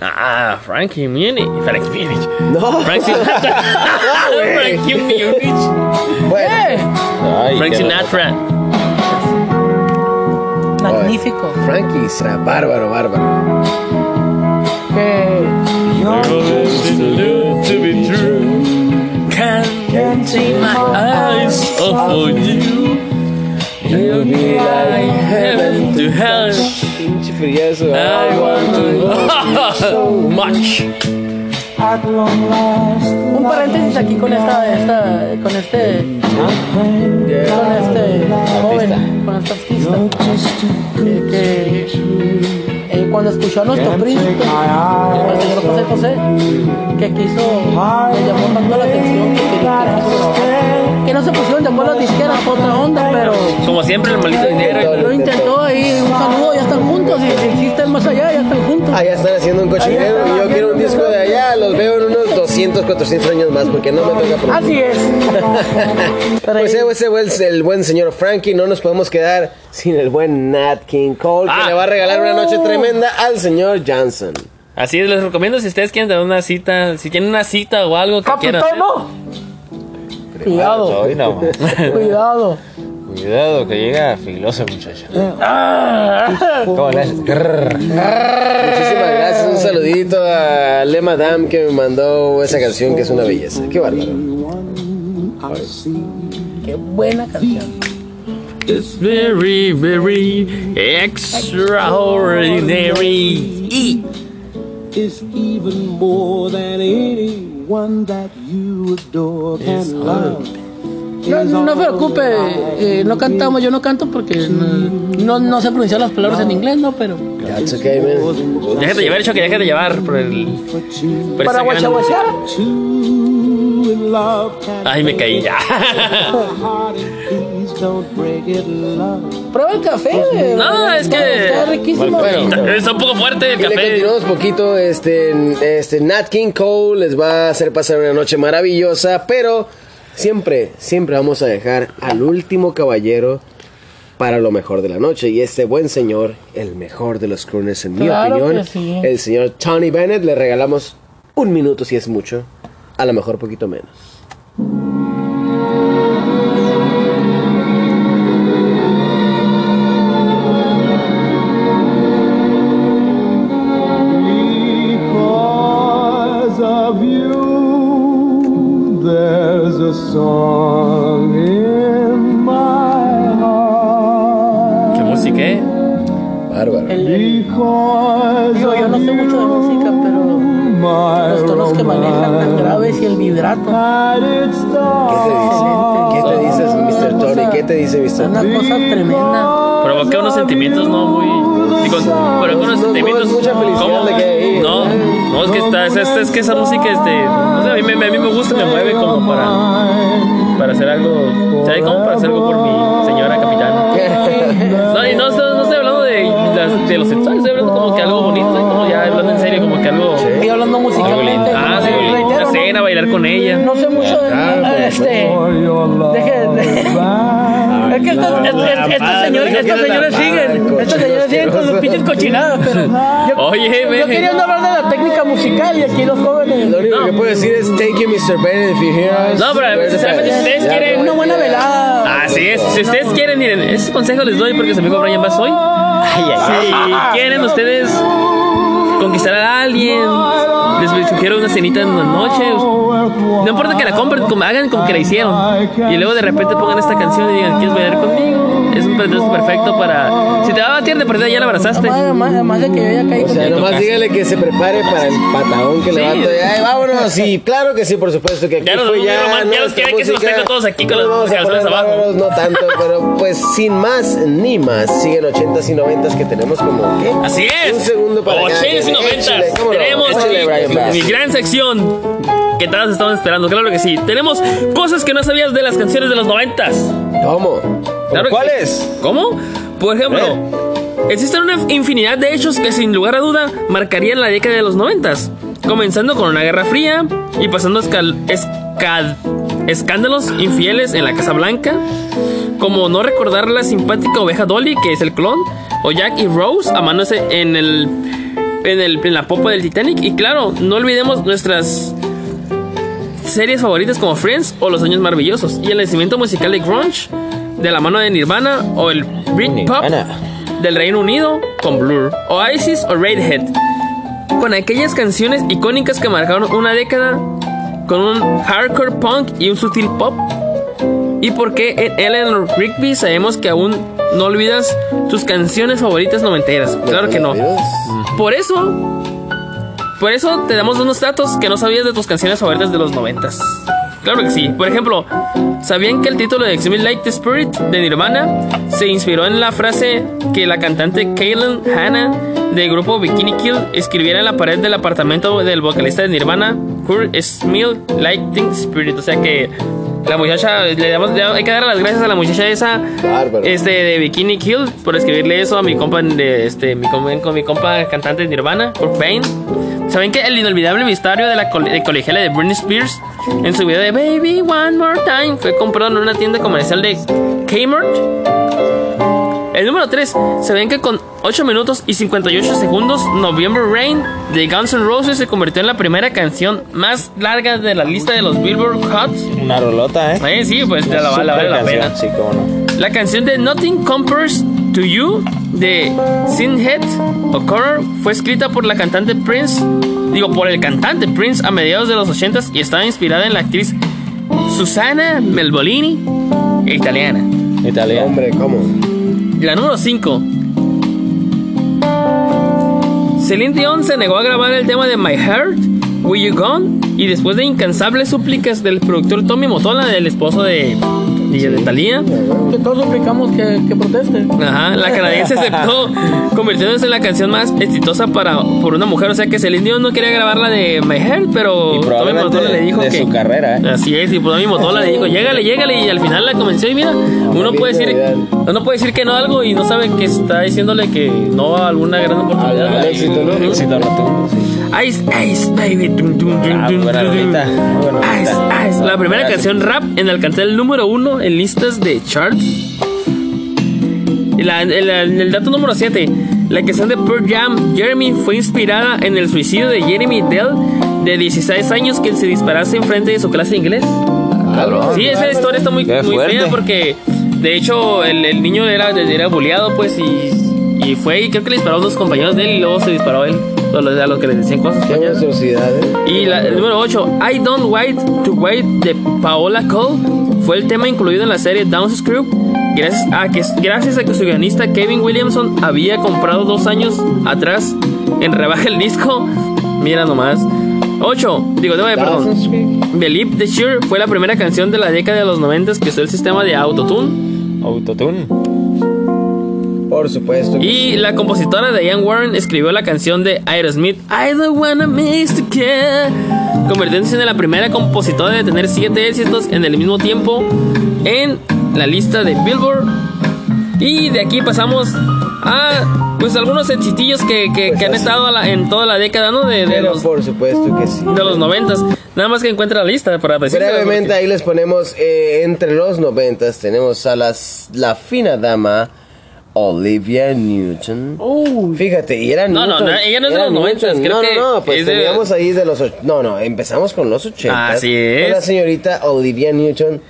Ah, Frankie Munich. Frankie Munich.
No.
Frankie
güey.
Frankie Munich.
Bueno,
¡Eh!
Ay,
Frank Sinatra.
Magnífico.
Frankie será bárbaro, bárbaro.
Que
To be true. Can't take my eyes off of you. You'll be like heaven to hell. I want to so much.
un paréntesis aquí con esta, esta con este con este joven, con este artista que eh, cuando escuchó a nuestro príncipe, al señor José José, que quiso, le llamó tanto la atención que quería que, que no se pusieron de acuerdo las disqueras, otra onda, pero
Como siempre, el maldito dinero.
lo intentó ahí, un saludo, ya están juntos, y si existen más allá, ya están juntos.
Allá están haciendo un cochinero y yo quiero un disco de allá. Los veo en unos 200, 400 años más porque no me toca pronto.
Así es.
Pues ese fue el, el buen señor Frankie. No nos podemos quedar sin el buen Nat King Cole que
Ah.
le va a regalar una noche tremenda al señor Johnson.
Así es, les recomiendo si ustedes quieren tener una cita, si tienen una cita o algo que quieran.
¡Capitán, no! Cuidado,
Hoy no más.
cuidado.
Cuidado que llega filoso muchacho.
Ah.
¿Cómo le haces?
Muchísimas gracias. Un saludito a Le Madame que me mandó esa canción que es una belleza. Qué bárbaro.
Qué buena canción.
It's very, very extraordinary.
Is even more than anyone that you adore can love.
No, no se preocupe, eh, no cantamos, yo no canto porque no, no, no sé pronunciar las palabras en inglés, ¿no? Pero
That's okay, man.
déjate llevar, hecho que déjate llevar por el. por
para
can
Ay, me caí ya.
Prueba el café. eh,
No, es que-
Está riquísimo.
Bueno.
Está un poco fuerte el
Y le
café.
continuamos poquito. Este, este Nat King Cole les va a hacer pasar una noche maravillosa, pero siempre, siempre vamos a dejar al último caballero para lo mejor de la noche. Y este buen señor, el mejor de los crooners en mi opinión,
sí.
el señor Tony Bennett, le regalamos un minuto si es mucho, a lo mejor poquito menos.
¿Qué música, eh?
Bárbaro.
El- el-
Because
digo, yo no sé mucho de música, los tonos que manejan las graves y el vibrato.
¿Qué te dice? ¿Qué te dices, Mr. Tony? ¿Qué te dice, Mr.
una cosa tremenda.
Provoca unos sentimientos no muy. Digo, provoca unos
no, no
sentimientos.
es mucha felicidad
¿Cómo?
de que hay,
No, no, es que está, es, es, es que esa música, este. No sé, a mí, me- a mí me gusta, me mueve como para. Para hacer algo. ¿Sabes cómo? Para hacer algo por mi señora capitana. No, y no, no, no estoy hablando de, de los sexuales, estoy hablando como que algo Ah,
pues,
este. De. Es que estos, estos- estos señores, estos señores siguen. Estos señores siguen con sus pinches cochinadas, pero. Yo,
Oye,
yo quería hablar de la técnica musical y aquí los jóvenes.
Lo único que puedo decir es take you Mr. Bennett if you hear us.
No, pero sinceramente, si ustedes quieren-
Una buena velada.
Así es. Si ustedes quieren, miren, ese consejo les doy porque su amigo Brian Bass hoy. Si quieren ustedes conquistar a alguien, les sugiero una cenita en la noche. No importa que la compren, como- hagan como que la hicieron. Y luego de repente pongan esta canción y digan, ¿quieres bailar conmigo? Es un pretexto perfecto para. Si te va a batir de perdida, ya la abrazaste.
Además, además- de que yo ya caí
O sea, nomás dígale que se prepare para el patadón que le va a. Ay, vámonos. Sí, claro que sí, por supuesto que aquí
Ya nos
fue ya.
román- ya nos
nuestra
quieren que se los
música.
tengo todos aquí con
No
las
poner
abajo.
bárbaros, No tanto, pero pues sin más ni más, siguen 80s y 90s que tenemos como, ¿qué?
Así es.
Un segundo para cada
80s y
quien.
90s.
Échale, cómo no,
Tenemos
échale,
mi- gran sección que todos estaban esperando. Claro que sí. Tenemos cosas que no sabías de las canciones de los 90s.
¿Cómo?
Claro
¿Cuáles?
¿Cómo? Por ejemplo, existen una infinidad de hechos que sin lugar a duda marcarían la década de los noventas, comenzando con una guerra fría y pasando escal- escal- escándalos infieles en la Casa Blanca, como no recordar la simpática oveja Dolly, que es el clon, o Jack y Rose amándose en el en, el, en la popa del Titanic, y claro, no olvidemos nuestras series favoritas como Friends o Los Años Maravillosos y el nacimiento musical de grunge de la mano de Nirvana o el Britpop del Reino Unido con Blur, Oasis o Radiohead, con aquellas canciones icónicas que marcaron una década con un hardcore punk y un sutil pop. Y porque en Eleanor Rigby sabemos que aún no olvidas tus canciones favoritas noventeras. Claro que no. Por eso, por eso te damos unos datos que no sabías de tus canciones favoritas de los noventas. Claro que sí. Por ejemplo, ¿sabían que el título de Exhibit Like the Spirit de Nirvana se inspiró en la frase que la cantante Kaylin Hanna del grupo Bikini Kill escribiera en la pared del apartamento del vocalista de Nirvana, Kurt Smith Lighting Spirit? O sea que la muchacha, le damos, hay que dar las gracias a la muchacha esa
Bárbaro.
este de Bikini Kill por escribirle eso a mi compa de este mi con mi compa cantante de Nirvana, Kurt Cobain. ¿Saben que el inolvidable vestuario de la cole- de colegiala de Britney Spears en su video de Baby One More Time fue comprado en una tienda comercial de Kmart? El número 3, ¿saben que con 8 minutos y 58 segundos, November Rain de Guns N' Roses se convirtió en la primera canción más larga de la lista de los Billboard Hot?
Una rolota, ¿eh?
Sí, pues te la, vale- vale la pena.
Sí, cómo no.
La canción de Nothing Compares to You de Sinhead O'Connor fue escrita por la cantante Prince, digo por el cantante Prince a mediados de los 80s y estaba inspirada en la actriz Susana Melbolini, italiana.
Italiano.
Hombre, ¿cómo?
La número 5. Celine Dion se negó a grabar el tema de My Heart, Will You Gone, y después de incansables súplicas del productor Tommy Motola, del esposo de, de, de Thalía,
Que todos suplicamos que, que proteste.
Ajá, la canadiense aceptó, convirtiéndose en la canción más exitosa para, por una mujer. O sea que Celine Dion no quería grabar la de My Heart, pero
Y
Tommy
probablemente
Motola le dijo
de
que.
su carrera, ¿eh?
Así es, y Tommy Motola le dijo, llégale, llégale, y al final la convenció. Y mira, uno puede decir, uno puede decir que no a algo y no sabe que está diciéndole que no a alguna gran oportunidad.
Al- éxito, ¿no?
Éxito rotundo, sí.
Ice, Ice, baby.
Ah,
Ice. Ice. La primera canción rap en alcanzar el número uno en listas de charts. La- el, el- dato número 7. La canción de Pearl Jam, Jeremy, fue inspirada en el suicidio de Jeremy Dell, de 16 años, quien se disparase en frente de su clase de inglés. Sí, esa historia está muy, muy fea porque, de hecho, el, el niño era, era bulleado, pues, y, y fue y creo que le disparó a unos compañeros de él y luego se disparó a él. Los que le decían cosas.
Qué monstruosidad, ¿eh?
Y la- el número 8, I Don't Wait to Wait de Paola Cole fue el tema incluido en la serie Downs Screw. Gracias a, que, gracias a que su guionista Kevin Williamson había comprado dos años atrás en rebaja el disco. Mira nomás. 8, digo, nueve, perdón. Believe the Sure fue la primera canción de la década de los 90 que usó el sistema de autotune.
Autotune.
Por supuesto.
Y la compositora Diane Warren escribió la canción de Aerosmith, I don't wanna miss the care, convirtiéndose en la primera compositora de tener siete éxitos en el mismo tiempo en la lista de Billboard. Y de aquí pasamos Ah, pues algunos sencillos que, que,
Pues
que han estado a la- en toda la década, ¿no? De, de
Pero
los,
por supuesto que sí.
de los noventas. Nada más que encuentre la lista para.
Brevemente ahí les ponemos eh, entre los noventas tenemos a las la fina dama Olivia Newton. Fíjate, y era
No, no,
Newton.
no, ella no es de los noventas,
Newton.
creo
no,
que
no, no, pues
es de-
teníamos ahí de los och- No, no, empezamos con los 80.
Así es.
Con la señorita Olivia Newton.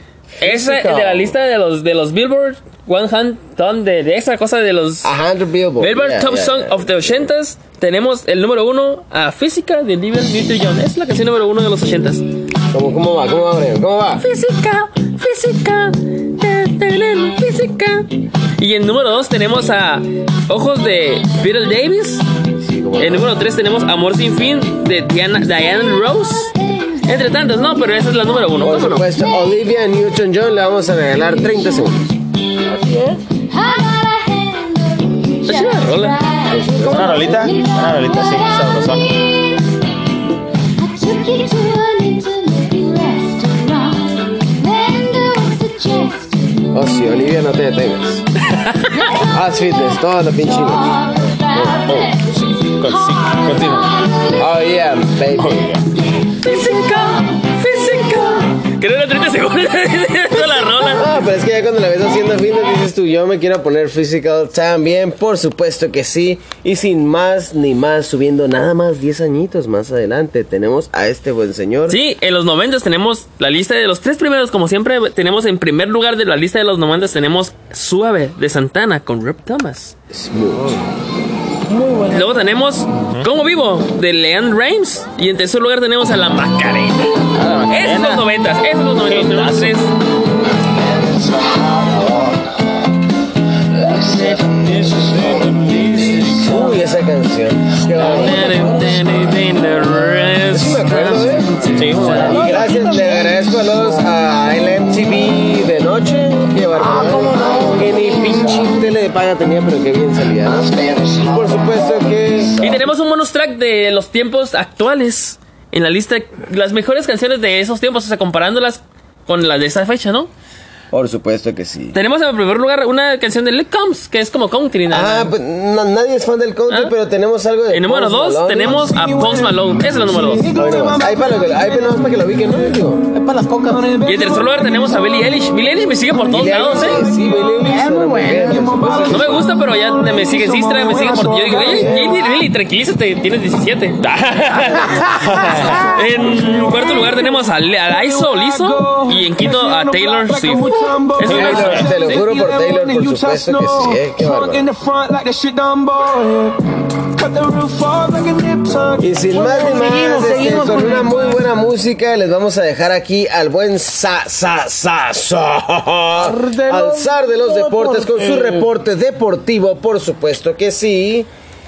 Esa de la lista de los de los Billboard 100 de, de esa cosa de los
A hundred Billboard.
Billboard
yeah,
Top
yeah,
Song
yeah.
of the 80s. Tenemos el número uno a Física de Olivia Newton-John. Es la canción número uno de los 80s.
¿Cómo, ¿Cómo va? ¿Cómo va, Brian? ¿Cómo va?
Física, física, física. Y en número 2 tenemos a Ojos de Peter Davis.
Sí, ¿cómo
En número 3 tenemos Amor sin fin de Diana, Diane Rose. Entre tantas, no, pero esa es la número 1.
Por
¿Cómo no?
supuesto, Olivia Newton-John le vamos a regalar 30 segundos.
Así es.
Chida la rola.
¿Una rolita? Una rolita, sí, sabrosona.
Oh, sí, Olivia, no te detengas. Haz fitness, todo lo pinche noche.
Con- sí, Continúa.
Oh, yeah, baby.
Física. Que no era 30 segundos la rola.
Ah, pero es que ya cuando la ves haciendo fitness dices tú, yo me quiero poner physical también, por supuesto que sí. Y sin más ni más, subiendo nada más 10 añitos más adelante, tenemos a este buen señor.
Sí, en los 90 tenemos la lista de los tres primeros, como siempre. Tenemos en primer lugar de la lista de los 90 tenemos Suave de Santana con Rip Thomas.
Smooth.
Muy buena.
Luego tenemos Como Vivo de Leanne Reims. Y en tercer lugar tenemos a La Macarena. Esos son los 90, esos son los 90. Tenemos tres.
Uy, esa canción. Qué. Sí me acuerdo, ¿eh?
Sí,
Y gracias, le agradezco a los a el MTV de noche. Qué bárbaro. Que ni pinche tele de paga tenía, pero qué bien salía. Por supuesto que.
Y tenemos un bonus track de los tiempos actuales. En la lista, las mejores canciones de esos tiempos, o sea, comparándolas con las de esa fecha, ¿no?
Por supuesto que sí.
Tenemos en primer lugar una canción de Lick Combs, que es como country. nada.
Ah, pues no- nadie es fan del country,
¿Ah?
pero tenemos algo de.
En número
Post
2
Malone.
tenemos a Post Malone. Esa es la número 2.
Ahí. Ahí para, lo que, ahí nomás para que lo ubiquen, ¿no? Digo.
Es para las cocas.
Y en tercer lugar tenemos a Billie Eilish. Billie Eilish me sigue por todos
Billie
lados, ¿eh?
Sí, Billie Eilish.
No me gusta, pero ya me sigue Instagram, me sigue por... Yo digo, oye, Billie, tranquilízate, tienes 17. en cuarto lugar tenemos a, a Lizzo, Lizzo, y en quinto a Taylor Swift. Eso es
Taylor, te lo juro por Taylor, por supuesto que sí, eh, qué bárbaro. Y sin más ni más,
Seguimos,
este,
seguimos
con una muy buena música, les vamos a dejar aquí al buen Sa Sa Sa Sa
de
al
los
zar de los deportes con su reporte deportivo, por supuesto que sí.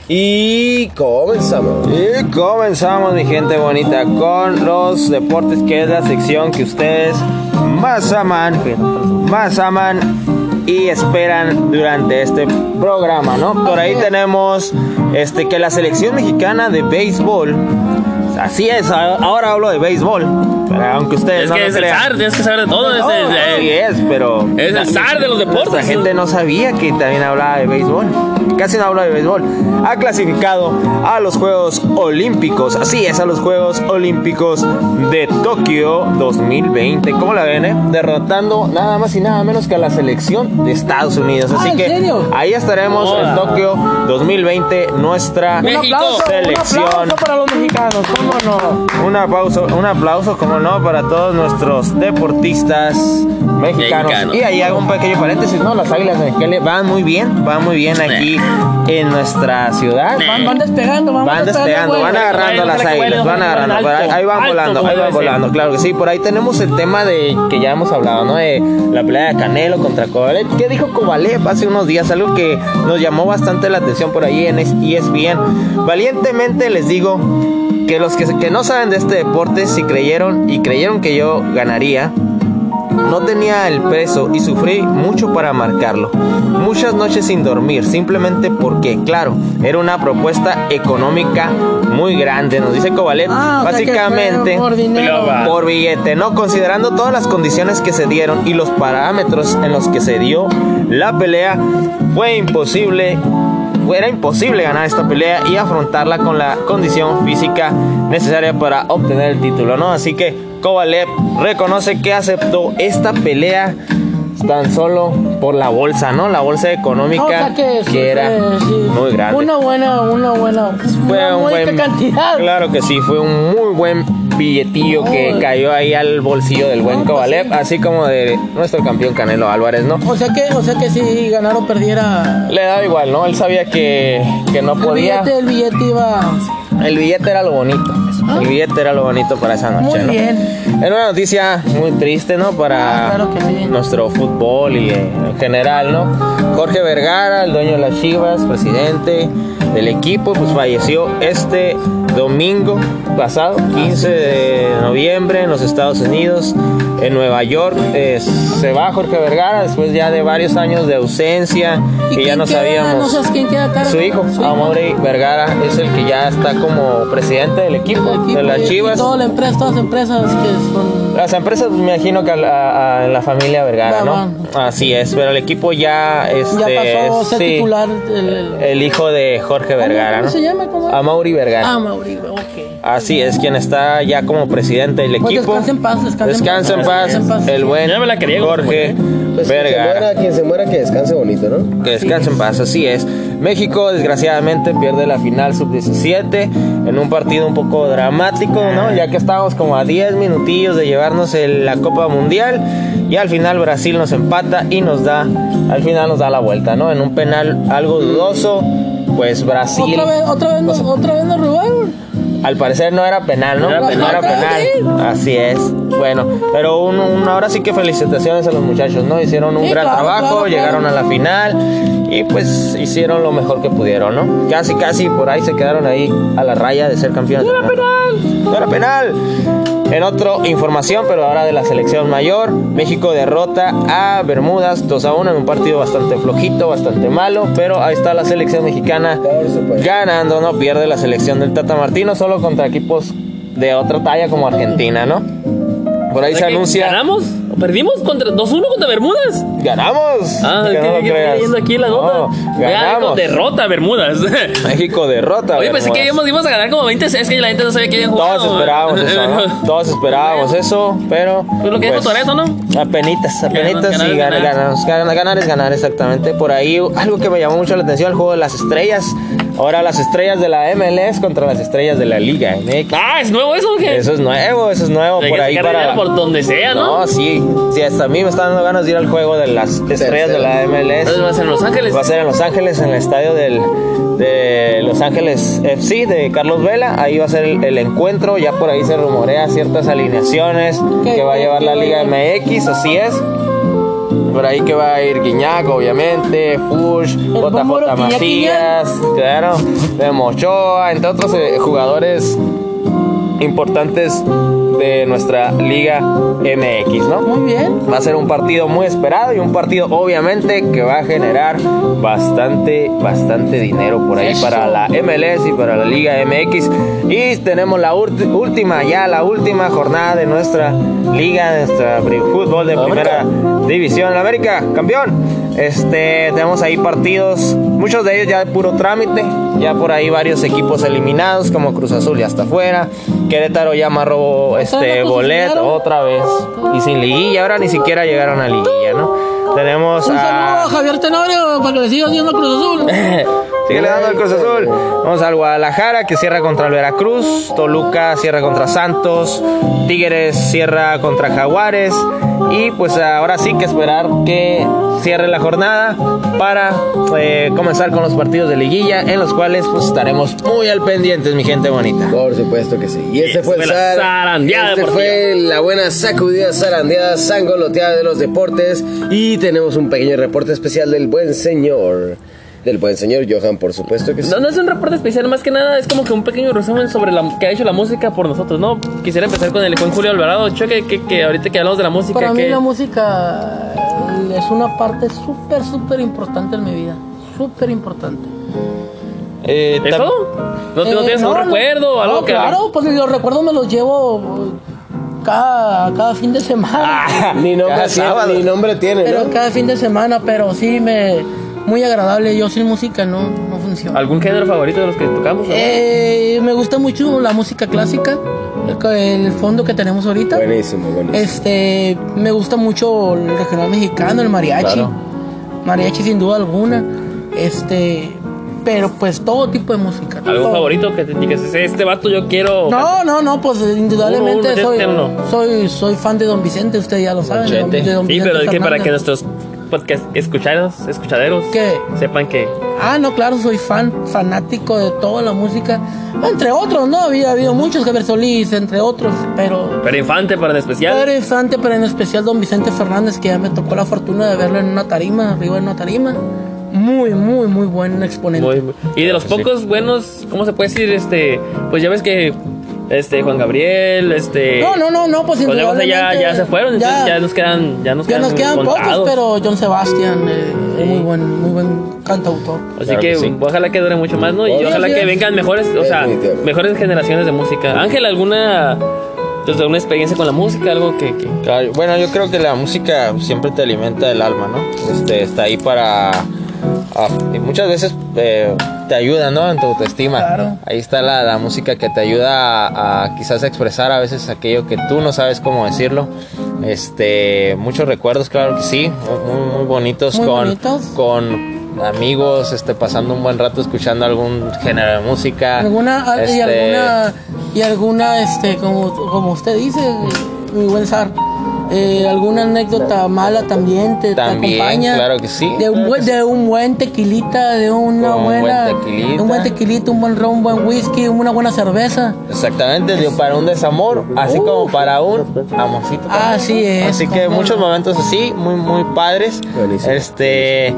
Y comenzamos.
Y comenzamos, mi gente bonita, con los deportes, que es la sección que ustedes más aman, más aman y esperan durante este programa, ¿no? Por ahí tenemos este que la selección mexicana de béisbol, así es, ahora hablo de béisbol, pero aunque ustedes
Es
no
que
lo
es el
crean.
zar, tienes que saber de todo. es el-
Así es, pero.
Es el zar de los deportes.
La gente no sabía que también hablaba de béisbol. Casi no habla de béisbol. Ha clasificado a los Juegos Olímpicos. Así es, a los Juegos Olímpicos de Tokio 2020. ¿Cómo la ven, eh? Derrotando nada más y nada menos que a la selección de Estados Unidos. Así
Ah, ¿en
que
serio?
ahí estaremos en. Tokio 2020. Nuestra
México.
aplauso, un
Selección.
aplauso para los mexicanos, ¿cómo no?
Un aplauso, un aplauso, como no, para todos nuestros deportistas mexicanos.
Mexicanos.
Y ahí hago un pequeño paréntesis, ¿no? Las águilas de Mexicali van muy bien, van muy bien aquí en nuestra ciudad.
Van, van despegando, van,
Van despegando, van agarrando las águilas, van agarrando,
alto,
ahí, ahí van
alto,
volando, ahí van volando, claro que sí. Por ahí tenemos el tema de que ya hemos hablado, ¿no? De la pelea de Canelo contra Kovalev. ¿Qué dijo Kovalev hace unos días? Algo que nos llamó bastante la atención por ahí en ESPN. Valientemente les digo que los que, que no saben de este deporte, si creyeron y creyeron que yo ganaría, no tenía el peso y sufrí mucho para marcarlo. Muchas noches sin dormir, simplemente porque, claro, era una propuesta económica muy grande, nos dice Kovalev.
Ah, o sea que
básicamente
fue por dinero.
por billete, ¿no? Considerando todas las condiciones que se dieron y los parámetros en los que se dio la pelea, fue imposible era imposible ganar esta pelea y afrontarla con la condición física necesaria para obtener el título, ¿no? Así que Kovalev reconoce que aceptó esta pelea tan solo por la bolsa, ¿no? La bolsa económica
O sea que,
era
eh, sí.
muy grande.
Una buena, una buena.
fue
una
un buen
cantidad.
Claro que sí, fue un muy buen billetillo que cayó ahí al bolsillo del buen
No, pues
Kovalev,
sí.
así como de nuestro campeón Canelo Álvarez, ¿no?
O sea que, o sea que si ganara o perdiera.
Le daba igual, ¿no? Él sabía que, que no
El
podía.
billete, el billete iba.
El billete era lo bonito. El billete era lo bonito para esa noche,
Muy
¿no?
bien.
Es una noticia muy triste, ¿no? Para
Ah, claro sí.
nuestro fútbol y eh, en general, ¿no? Jorge Vergara, el dueño de las Chivas, presidente del equipo, pues falleció este domingo pasado, 15 de noviembre, en los Estados Unidos, en Nueva York. Eh, se va Jorge Vergara después ya de varios años de ausencia
¿Y
y ya no
queda?
sabíamos.
No sabes quién queda a cargo.
Su hijo, Amaury Vergara, es el que ya está como presidente del equipo,
equipo
de las
y- y
Chivas.
toda la empresa, todas las empresas que son.
Las empresas, me imagino que a la, a la familia Vergara, ¿no? Así es, pero el equipo ya, este,
Ya pasó a ser
sí,
titular. El, el-
hijo de Jorge Vergara,
¿Cómo
¿no?
se llama? ¿Cómo?
Amaury Vergara.
Ah, ok.
Así es, quien está ya como presidente del
Pues
equipo.
descansa en paz, descansa en
en
paz, en paz.
el buen
Ya me la quería,
Jorge
Pues quien se, muera, quien se muera, que descanse bonito, ¿no?
Que descanse en paz, así es. México, desgraciadamente, pierde la final sub-17 en un partido un poco dramático, ¿no? Ya que estábamos como a 10 minutillos de llevarnos el- la Copa Mundial. Y al final Brasil nos empata y nos da, al final nos da la vuelta, ¿no? En un penal algo dudoso, pues Brasil.
Otra vez, otra vez, nos, otra vez nos robaron.
Al parecer no era penal, ¿no?
No era penal.
penal. Así es. Bueno, pero un, un- ahora sí que felicitaciones a los muchachos, ¿no? Hicieron un
Sí,
gran
claro,
trabajo,
claro,
llegaron a la final y pues hicieron lo mejor que pudieron, ¿no? Casi, casi por ahí se quedaron ahí a la raya de ser campeones. ¡No era penal! ¡No era penal! En otra información, pero ahora de la selección mayor, México derrota a Bermudas 2 a 1 en un partido bastante flojito, bastante malo, pero ahí está la selección mexicana ganando, no pierde la selección del Tata Martino solo contra equipos de otra talla como Argentina, ¿no? Por ahí se anuncia.
¿Ganamos? ¿O ¿Perdimos contra 2-1 contra Bermudas?
¡Ganamos!
Ah,
Que no lo creas.
aquí la nota.
No, ganamos.
derrota a Bermudas.
México derrota.
Oye, pensé que íbamos, íbamos a ganar como 20 Es que la gente no sabía que habían jugado.
Todos esperábamos eso, ¿no? Todos esperábamos eso, pero.
Pues lo que dijo Toretto, ¿no?
Apenitas, apenitas y ganar,
ganar.
es ganar, exactamente. Por ahí, algo que me llamó mucho la atención, el juego de las estrellas. Ahora las estrellas de la MLS contra las estrellas de la Liga MX.
Ah, ¿es nuevo eso o qué?
Eso es nuevo, eso es nuevo. Por ahí para.
por donde sea, ¿no?
No, sí, sí, hasta a mí me están dando ganas de ir al juego de las estrellas de la
Entonces va a
MLS.
ser en Los Ángeles.
Va a ser en Los Ángeles, en el estadio del, de Los Ángeles FC de Carlos Vela. Ahí va a ser el, el encuentro. Ya por ahí se rumorea ciertas alineaciones
¿Qué-
que va a llevar la Liga MX, así es. Por ahí que va a ir Guiñac, obviamente, Fush, JJ Macías, claro, de Mochoa, entre otros eh, jugadores importantes de nuestra Liga MX, ¿no?
Muy bien.
Va a ser un partido muy esperado y un partido obviamente que va a generar bastante, bastante dinero por ahí
Eso.
para la MLS y para la Liga MX. Y tenemos la última, ya la última jornada de nuestra liga, de nuestra fútbol de primera división. La América, campeón. Este, tenemos ahí partidos, muchos de ellos ya de puro trámite, ya por ahí varios equipos eliminados, como Cruz Azul ya está fuera, Querétaro ya amarró este
eliminaron?
otra vez y sin liguilla, ahora ni siquiera llegaron a liguilla, ¿no? Tenemos
Un saludo
a
a Javier Tenorio para que le siga haciendo Cruz Azul.
Sigue le dando el Cruz Azul. Vamos al Guadalajara que cierra contra el Veracruz. Toluca cierra contra Santos. Tigres cierra contra Jaguares. Y pues ahora sí que esperar que cierre la jornada para eh, comenzar con los partidos de liguilla en los cuales pues estaremos muy al pendientes, mi gente bonita.
Por supuesto que sí. Y este fue, el zar-
zarandeada
este fue la buena sacudida zarandeada, sangoloteada de los deportes. Y tenemos un pequeño reporte especial del buen señor. Del buen señor Johan, por supuesto que sí.
No, no es un reporte especial, más que nada es como que un pequeño resumen sobre la que ha hecho la música por nosotros, ¿no? Quisiera empezar con el buen Julio Alvarado, Choque, que, que ahorita que hablamos de la música,
Para mí
que
la música eh, es una parte súper, súper importante en mi vida. Súper importante.
Eh,
¿es
tam-
todo? ¿No, te- no
Eh,
tienes un
no,
recuerdo o algo
no,
que
Claro, pues los recuerdos me los llevo eh, cada, cada fin de semana.
Ni nombre,
Cada
tiene,
sábado.
ni nombre tiene,
pero
¿no?
cada fin de semana, pero sí me muy agradable. Yo sin música no, no canción.
¿Algún género favorito de los que tocamos?
Eh, me gusta mucho la música clásica, el fondo que tenemos ahorita.
Buenísimo, buenísimo.
Este, me gusta mucho el regional mexicano, el mariachi.
Claro.
Mariachi sin duda alguna. Este, pero pues todo tipo de música.
¿Algún
Todo.
favorito que te digas, este vato yo quiero?
No, no, no, pues indudablemente
Uno, uno,
soy,
uno.
soy, soy fan de Don Vicente, usted ya lo sabe. de don-
Chente.
de don
Sí,
Vicente
pero es que para que nuestros podcast escuchados, escuchaderos
¿Qué?
sepan que
Ah, no, claro, soy fan, fanático de toda la música. Entre otros, ¿no? Había habido muchos, Javier Solís, entre otros, pero...
pero Infante para en especial.
Padre Infante, pero en especial Don Vicente Fernández, que ya me tocó la fortuna de verlo en una tarima, arriba en una tarima. Muy, muy, muy buen exponente.
Muy- muy- y de los pocos buenos, ¿cómo se puede decir? Este, pues ya ves que este Juan Gabriel, este
No, no, no, no, pues
Pues luego ya, ya se fueron, entonces ya, nos quedan ya nos
ya
quedan,
nos quedan pocos, pero John Sebastián eh, es muy buen, muy buen cantautor.
Así
Claro
que,
que sí.
ojalá que dure mucho más, ¿no? Y
Obvio,
ojalá
sí
que
es.
vengan mejores, o sea, mejores generaciones de música. Ángel, ¿alguna pues, alguna experiencia con la música? Algo que, que-
Claro, bueno, yo creo que la música siempre te alimenta el alma, ¿no? Este, está ahí para... ah, y muchas veces eh, te ayuda, ¿no? En tu autoestima.
Claro.
Ahí está la, la música que te ayuda a, a quizás expresar a veces aquello que tú no sabes cómo decirlo. Este, muchos recuerdos, claro que sí, muy, muy bonitos
Muy
con,
bonitos.
con amigos, este, pasando un buen rato escuchando algún género de música.
Alguna, y
Este,
alguna, y alguna, este, como, como usted dice, mi buen Sar, eh, alguna anécdota mala también te, acompaña.
claro que sí,
De un,
claro
buen, de un buen tequilita, de una
Con un buen
buena.
tequilita.
un buen tequilita, un buen ron, un buen whisky, una buena cerveza.
Exactamente, para un desamor, así como para un amorcito. también.
Así es.
Así que muchos momentos así, muy muy padres.
Buenísimo.
Este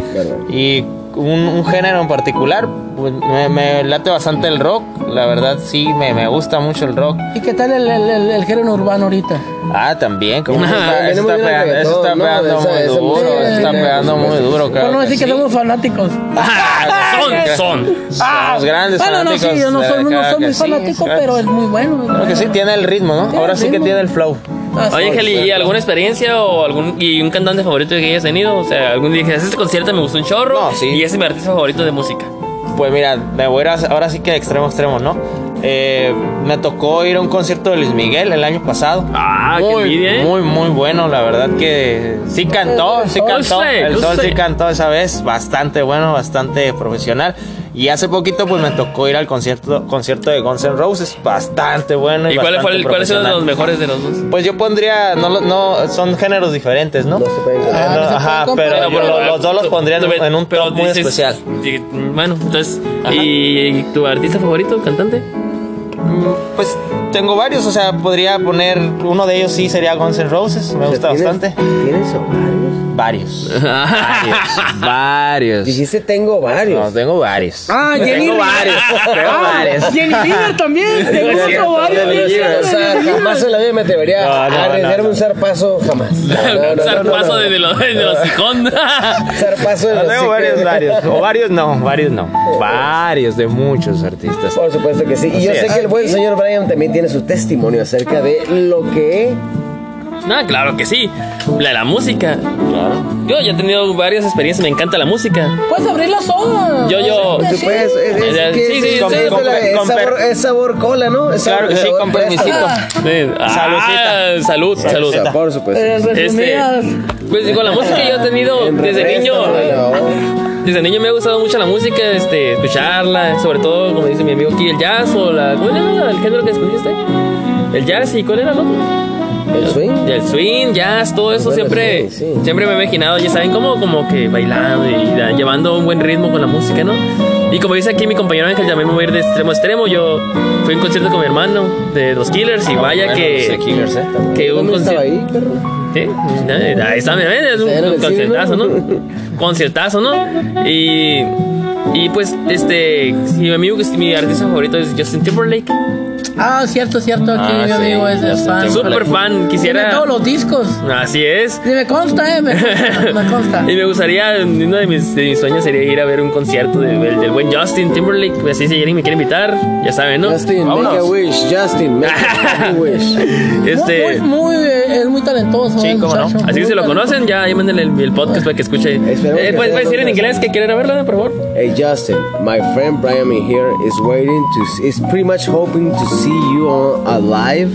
y un, un género en particular, pues, me, me late bastante el rock. La verdad sí, me, me gusta mucho el rock.
¿Y qué tal el, el, el, el género urbano ahorita?
Ah, también, como eso está, eso
muy
está pegando, eso está
¿no?
pegando
Esa-
muy
esa
duro, eso está pegando muy duro, claro.
Bueno,
que
decir que
sí.
somos fanáticos.
son, son.
Somos grandes
Bueno, no,
fanáticos.
sí, yo no soy, no soy
que
muy
sí,
fanático,
claro.
pero es muy bueno.
Creo que sí tiene el ritmo, ¿no? Ahora sí que tiene el flow.
Así
Oye,
es.
Ángel, ¿y alguna experiencia o algún y un cantante favorito que hayas tenido? O sea, algún día dijeras, este concierto me gustó un chorro
No, sí.
y ese es mi artista favorito de música.
Pues mira, me voy a ir a- ahora sí que de extremo a extremo, ¿no? Eh, me tocó ir a un concierto de Luis Miguel el año pasado.
Ah,
muy,
¿eh?
muy, muy bueno, la verdad que sí cantó, sí cantó. el sol sí cantó esa vez, bastante bueno, bastante profesional. Y hace poquito pues me tocó ir al concierto, concierto de Guns N' Roses, bastante bueno. ¿Y,
¿Y cuál fue el-
bastante
cuáles son los mejores de los dos?
Pues yo pondría, no, lo- no, son géneros diferentes, ¿no?
No se pueden.
Ah,
no,
no se
ajá, pero, los dos los pondrían en un
Pero
top muy
dices-
especial.
y- Bueno, entonces,
Ajá.
¿y tu artista favorito, cantante?
Mm, Pues tengo varios, o sea, podría poner uno de ellos sí sería Guns N' Roses, me gusta
¿Tienes-
bastante.
¿Tienes varios?
Varios. varios. varios.
Dijiste tengo varios.
No, tengo varios.
Ah, Jenny
Tengo varios. Tengo
Ah,
varios.
Jenny Rivers también. Tengo otro
cierto,
varios.
Jenny
es cierto,
O sea, jamás en la vida me atrevería
No,
a
no,
arriesgarme
no,
un zarpazo, jamás. No, no, no,
Un
no,
zarpazo
no, no.
de los de los hijón.
Zarpazo de
No,
los
tengo varios, varios. O varios no, varios no. Varios de muchos artistas.
Por supuesto que sí. Y yo
Así
sé
es.
que el buen señor Brian también tiene su testimonio acerca de lo que
Ah, claro que sí. La, la música. Yo ya he tenido varias experiencias, me encanta la música.
Puedes abrir la soda.
Yo- yo-
Sí,
Tú puedes, es,
Sí, sí,
es-
con-
con- con-
sabor, es sabor cola, ¿no? Es
Claro que sí, con permisito.
Sí. Ah,
Saludcita.
salud, salud.
Por supuesto.
Eh,
Este, pues digo, la música yo he tenido
En
desde niño.
¿no?
Desde niño me ha gustado mucho la música, este, escucharla, sobre todo, como dice mi amigo aquí, el jazz o la. ¿Cuál era el género que escogiste? El jazz y cuál era el otro?
El swing.
El swing, jazz, todo eso
Bueno,
siempre,
sí, sí.
siempre me he imaginado, ya saben, como, como que bailando y da- llevando un buen ritmo con la música, ¿no? Y como dice aquí mi compañero Ángel, también me voy a ir de extremo a extremo. Yo fui a un concierto con mi hermano de los Killers y vaya
Bueno,
que,
los The Killers, ¿eh?
que un
¿Dónde estaba
concierto.
ahí, perro?
Sí, ahí está, es un, un conciertazo, ¿no? Conciertazo, ¿no? Y, y pues, este, si mi amigo, mi artista favorito es Justin Timberlake.
Ah, cierto, cierto. Aquí
Ah,
mi
sí,
amigo es de
Justin
fan.
Súper fan,
Tiene
quisiera.
todos los discos.
Así es.
Y me consta, eh. Me consta. Me consta.
Y me gustaría, uno de mis, de mis sueños sería ir a ver un concierto de- del, del buen Justin Timberlake. Pues así si alguien me quiere invitar, ya saben, ¿no?
Justin,
Vámonos.
make a wish. Justin, make a wish.
Este,
Muy, muy, eh, es muy talentoso.
Sí,
el
cómo no.
así que si lo
talentoso.
conocen, ya ahí mándenle el, el podcast para que escuche. Eh,
que
¿Puedes
sea
decir en inglés que quieren verlo, por favor?
Hey, Justin, my friend Brian here is waiting to, is pretty much hoping to see you on alive.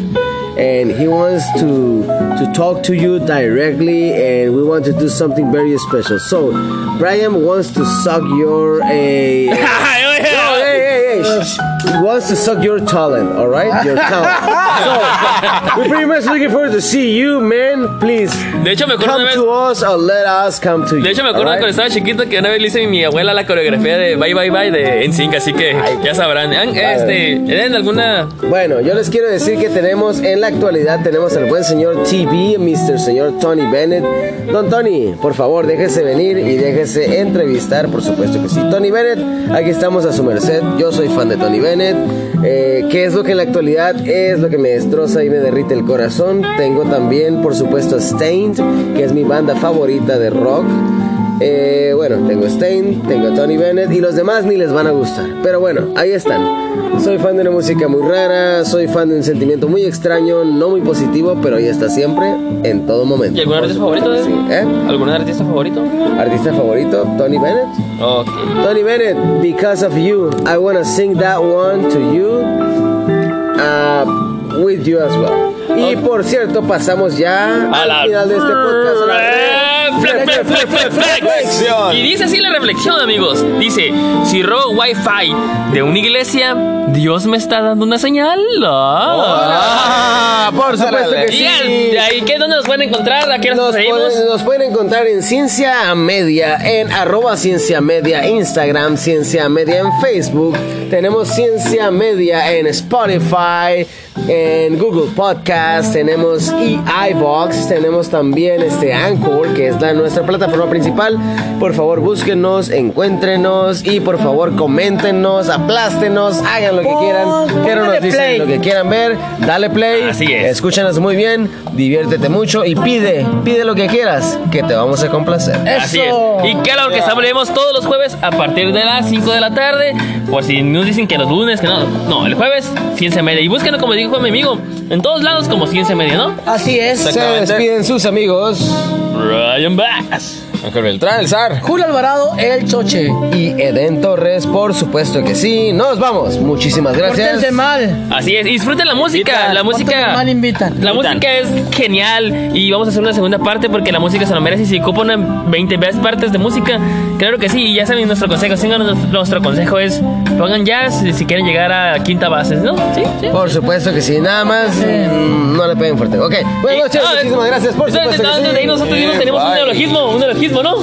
And he wants to to talk to you directly, and we want to do something very special. So, Brian wants to suck your eh, a. Oh, hey, hey, hey! Wants to suck your talent, all right? Your talent. So, we're pretty much looking forward to see you, man. Please
De hecho, me acuerdo
come
una vez.
to us or let us come to you.
De hecho, me acuerdo
all
cuando
right?
estaba chiquito que una vez le hice a mi abuela la coreografía de Bye Bye Bye de NSYNC, así que ya sabrán. Este, ¿tienen alguna
Bueno, yo les quiero decir que tenemos en la actualidad tenemos al buen señor TV, Mr. señor Tony Bennett. Don Tony, por favor, déjese venir y déjese entrevistar, por supuesto que sí. Tony Bennett, aquí estamos a su merced. Yo soy fan de Tony Bennett. Eh, ¿Qué es lo que en la actualidad es lo que me destroza y me derrite el corazón? Tengo también, por supuesto, Stained, que es mi banda favorita de rock. Eh, bueno, tengo Stain, tengo a Tony Bennett y los demás ni les van a gustar. Pero bueno, ahí están. Soy fan de una música muy rara, soy fan de un sentimiento muy extraño, no muy positivo, pero ahí está siempre, en todo momento.
¿Y algún artista favorito?
sí. ¿Eh?
¿Algún artista favorito?
Artista favorito, Tony Bennett.
Ok.
Tony Bennett, because of you, I want to sing that one to you, uh, with you as well. Y por cierto, pasamos ya
A
al
la
final de este podcast. a la
Flex, flex, flex, flex, flex.
Reflexión.
Y dice así la reflexión, amigos. Dice, si robo wifi de una iglesia, Dios me está dando una señal. Ah.
Ah, por supuesto que
Y
sí.
de ahí, ¿qué, ¿dónde nos pueden encontrar? ¿A qué nos,
Nos
seguimos?
pueden, nos pueden encontrar en Ciencia Media, en arroba Ciencia Media Instagram, Ciencia Media en Facebook. Tenemos Ciencia Media en Spotify, en Google Podcast, tenemos i- iVox, tenemos también este Anchor, que es la, nuestra plataforma principal. Por favor, búsquenos, encuéntrenos y por favor, coméntenos, aplástenos, hagan lo que quieran. Pero nos dicen
play.
lo que quieran ver, dale play.
Así es.
Escúchanos muy bien, diviértete mucho y pide, pide lo que quieras, que te vamos a complacer.
Así es. Y claro que sabremos todos los jueves a partir de las 5 de la tarde. Por si nos dicen que los lunes, que no. No, el jueves, Ciencia Media. Y búsquenlo, como dijo mi amigo, en todos lados como Ciencia Media, ¿no?
Así es.
Se despiden sus amigos
Ryan Bass.
Ángel Beltrán, el zar.
Julio Alvarado, el choche.
y Eden Torres, por supuesto que sí. Nos vamos. Muchísimas gracias.
Pórtense mal.
Así es, y disfruten la música.
Invitan.
La
Pórtense
música.
mal, invitan.
La música es genial y vamos a hacer una segunda parte porque la música se lo merece y si ocupa una 20 veces partes de música, claro que sí, y ya saben nuestro consejo, sigan nuestro, consejo es pongan jazz si quieren llegar a quinta base, ¿no? Sí, sí.
Por supuesto que sí. Nada más, mm, no le peguen fuerte. Ok. Buenas noches. Muchísimas gracias. Por supuesto que sí.
nosotros mismos tenemos un neologismo, un neologismo, ¿no?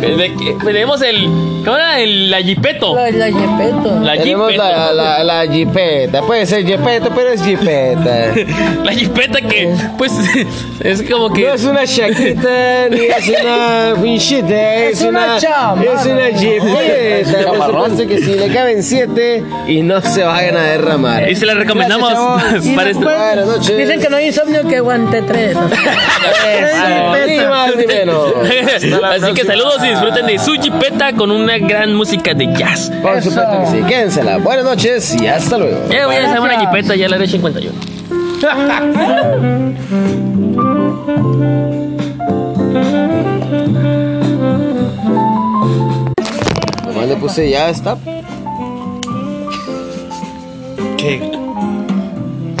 De que- Tenemos el, ¿cómo era? El, la jipeto.
La, la Yepeto.
La
Tenemos
jipeto.
la, la, la jipeta. Puede ser jipeta, pero es jipeta.
La jipeta que, pues, es como que...
No es una chaquita ni es una pinchita, es,
Es una chamarra.
es una jipeta. Por supuesto que sí, le caben siete y no se vayan a derramar.
Y se la recomendamos
Gracias,
para.
Dicen que no hay insomnio que aguante tres.
Eso, ni más ni menos.
Así que saludos y disfruten de su jipeta con una gran música de jazz.
Por
Eso.
supuesto que sí. Quédensela. Buenas noches y hasta luego.
Ya voy a hacer una jipeta, ya la haré 51.
Nomás le puse ya stop.
¿Qué?